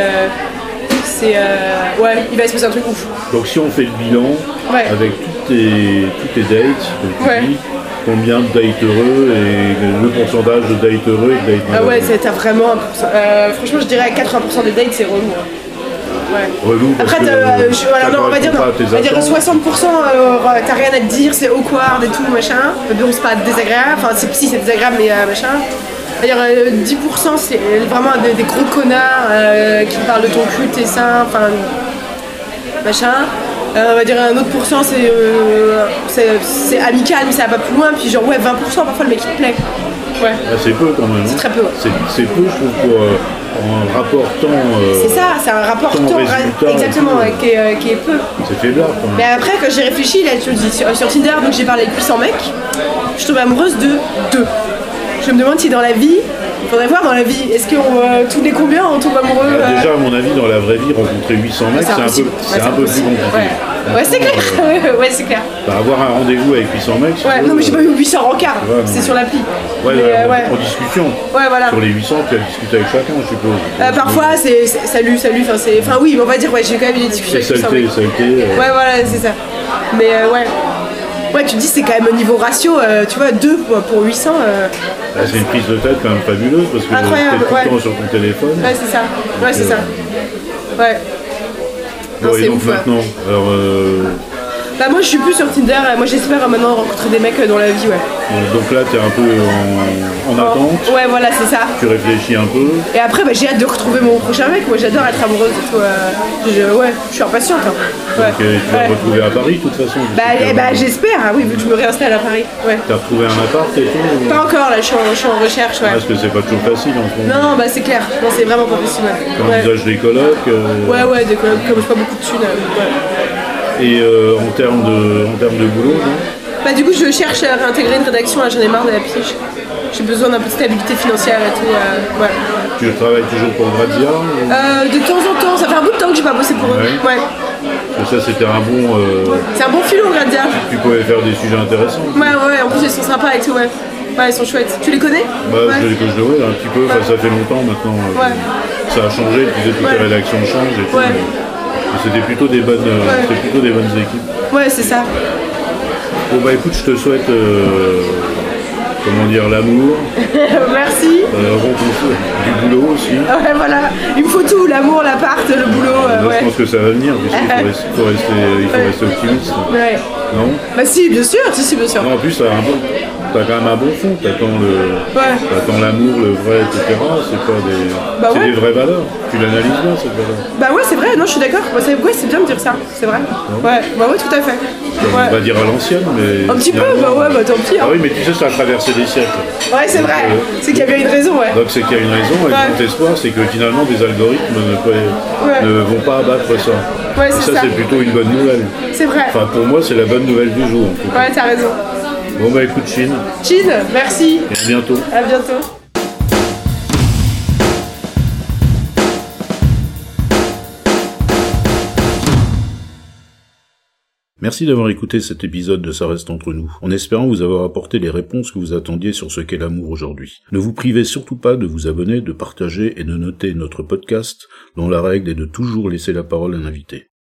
Euh, c'est. euh, ouais, il va se passer un truc ouf. Donc si on fait le bilan, Ouais. avec toutes tes, toutes tes dates, tu dis, combien de dates heureux et le pourcentage de dates heureux et de dates Ah ouais, t'as vraiment euh, franchement, je dirais à 80% des dates, c'est relou. hein. Ouais. relou Après, t'as, euh, je- voilà, non, on va dire, non, on va dire attentes. 60%, euh, t'as rien à te dire, c'est awkward et tout, machin. Bon, c'est pas désagréable, enfin, c'est, si, c'est désagréable, mais euh, machin. Euh, 10%, c'est vraiment des, des gros connards euh, qui parlent de ton cul, tes seins, enfin, machin. Euh, on va dire un autre pourcent, c'est, euh, c'est, c'est amical, mais ça va pas plus loin. Puis genre, ouais, 20%, parfois le mec il te plaît. Ouais. Ah, c'est peu quand même. C'est hein. très peu, ouais. C'est, c'est peu, je trouve, pour, euh, en rapportant. euh, C'est ça, c'est un rapport temps, exactement, ouais, qui, est, euh, qui est peu. C'est faiblard quand même. Mais après, quand j'ai réfléchi, là, je te le dis, sur, sur Tinder, donc j'ai parlé avec 800 mecs, je tombe amoureuse de deux. Je me demande si dans la vie, faudrait voir dans la vie, est-ce que euh, tous les combien on tombe amoureux Alors, euh, déjà, à mon avis, dans la vraie vie, rencontrer 800 mecs, c'est un peu, Ouais, un peu plus compliqué. Ouais, ouais c'est clair. (laughs) ouais, c'est clair. Bah, avoir un rendez-vous avec 800 mecs, Ouais, non, mais j'ai pas eu 800 rencarts, Ouais, c'est sur l'appli. Ouais, ouais, euh, en- ouais. en discussion. Ouais, voilà. Sur les 800, tu as discuté avec chacun, je suppose. Euh, parfois, c'est salut, salut, enfin, oui, mais on va dire, ouais, j'ai quand même eu des discussions avec 800 saleté, mecs. saleté. euh, Ouais, voilà, c'est ça. Mais euh, ouais. Ouais, tu te dis, c'est quand même au niveau ratio, euh, tu vois, 2 pour, pour 800. euh, bah, c'est une prise de tête quand même fabuleuse parce que Incroyable, t'es tout ouais. le temps sur ton téléphone. Ouais, c'est ça. Ouais, c'est ça. Ouais. Bon, Non, et donc ouf, ouais. maintenant, alors, euh, Bah, moi, je suis plus sur Tinder. Moi, j'espère maintenant rencontrer des mecs euh, dans la vie, ouais. donc là, tu es un peu en, en attente, Ouais, voilà, c'est ça. tu réfléchis un peu. Et après, bah, j'ai hâte de retrouver mon prochain mec. Moi, j'adore être amoureuse et tout. euh, je- ouais, je suis impatiente. hein. Ouais. Donc, euh, tu vas Ouais. te retrouver à Paris de toute façon. Bah, eh bah, j'espère. Ah oui, vu que je me réinstalle à Paris. Ouais. T'as retrouvé un appart et tout ou- Pas encore, là, je suis en, je suis en recherche, ouais. Parce que c'est pas toujours facile en ce moment. Non, bah, c'est clair. Non, c'est vraiment pas possible. Tu Ouais. envisages des colocs. euh, Ouais, ouais, de, comme comme je pas beaucoup de thunes. ouais. Et euh, en termes de, en termes de boulot, non Bah, du coup, je cherche à réintégrer une rédaction. Là, j'en ai marre de la pige. J'ai besoin d'un peu de stabilité financière et tout. euh, ouais. tu travailles toujours pour Grazia ou- Euh, de temps en temps, ça fait un bout de temps que j'ai pas bossé pour eux. Ouais. Ouais. Parce que ça, c'était un bon. euh, C'est un bon filon, Gradia. Tu pouvais faire des sujets intéressants. Ouais, ouais, en plus, ils sont sympas et tout, ouais. Ouais, ils sont chouettes. Tu les connais Bah, ouais. je les le vois un petit peu, enfin, ça fait longtemps maintenant. Ouais. Ça a changé, tu disais toutes Ouais. les rédactions changent et tout. Ouais. mais C'était plutôt des bonnes, euh, Ouais. c'était plutôt des bonnes équipes. Ouais, c'est ça. Bon bah écoute, je te souhaite, euh, comment dire, l'amour, (laughs) Merci. euh, du boulot aussi. Ouais, voilà. Il me faut tout, l'amour, l'appart, le boulot. euh, ouais. Je pense que ça va venir, puisqu'il faut rester, faut rester, il faut (laughs) Ouais. rester optimiste. Ouais. Non? Bah si, bien sûr, si, si, bien sûr. Non, en plus, t'as un bon, t'as quand même un bon fond. T'attends le, Ouais. t'attends l'amour, le vrai, etc. C'est pas des, Bah c'est ouais. des vraies valeurs. Tu l'analyses bien cette valeur. Bah ouais, c'est vrai, non, je suis d'accord. Bah, c'est ouais, c'est bien de dire ça, c'est vrai. Ouais, bah ouais, tout à fait. On va dire à l'ancienne, mais. Un petit peu, bah ouais, bah tant pis. Ah Hein. oui, mais tu sais, ça a traversé des siècles. Ouais, c'est vrai. C'est qu'il y avait une raison, ouais. Donc c'est qu'il y a une raison, et le grand espoir, c'est que finalement des algorithmes ne, peuvent- Ouais. ne vont pas abattre ça. Ouais, Et c'est ça, ça. c'est plutôt une bonne nouvelle. C'est vrai. Enfin, pour moi, c'est la bonne nouvelle du jour. en. Ouais, t'as raison. Bon, bah écoute, Chine, Chin, merci. et à bientôt. À bientôt. Merci d'avoir écouté cet épisode de Ça reste entre nous, en espérant vous avoir apporté les réponses que vous attendiez sur ce qu'est l'amour aujourd'hui. Ne vous privez surtout pas de vous abonner, de partager et de noter notre podcast, dont la règle est de toujours laisser la parole à un invité.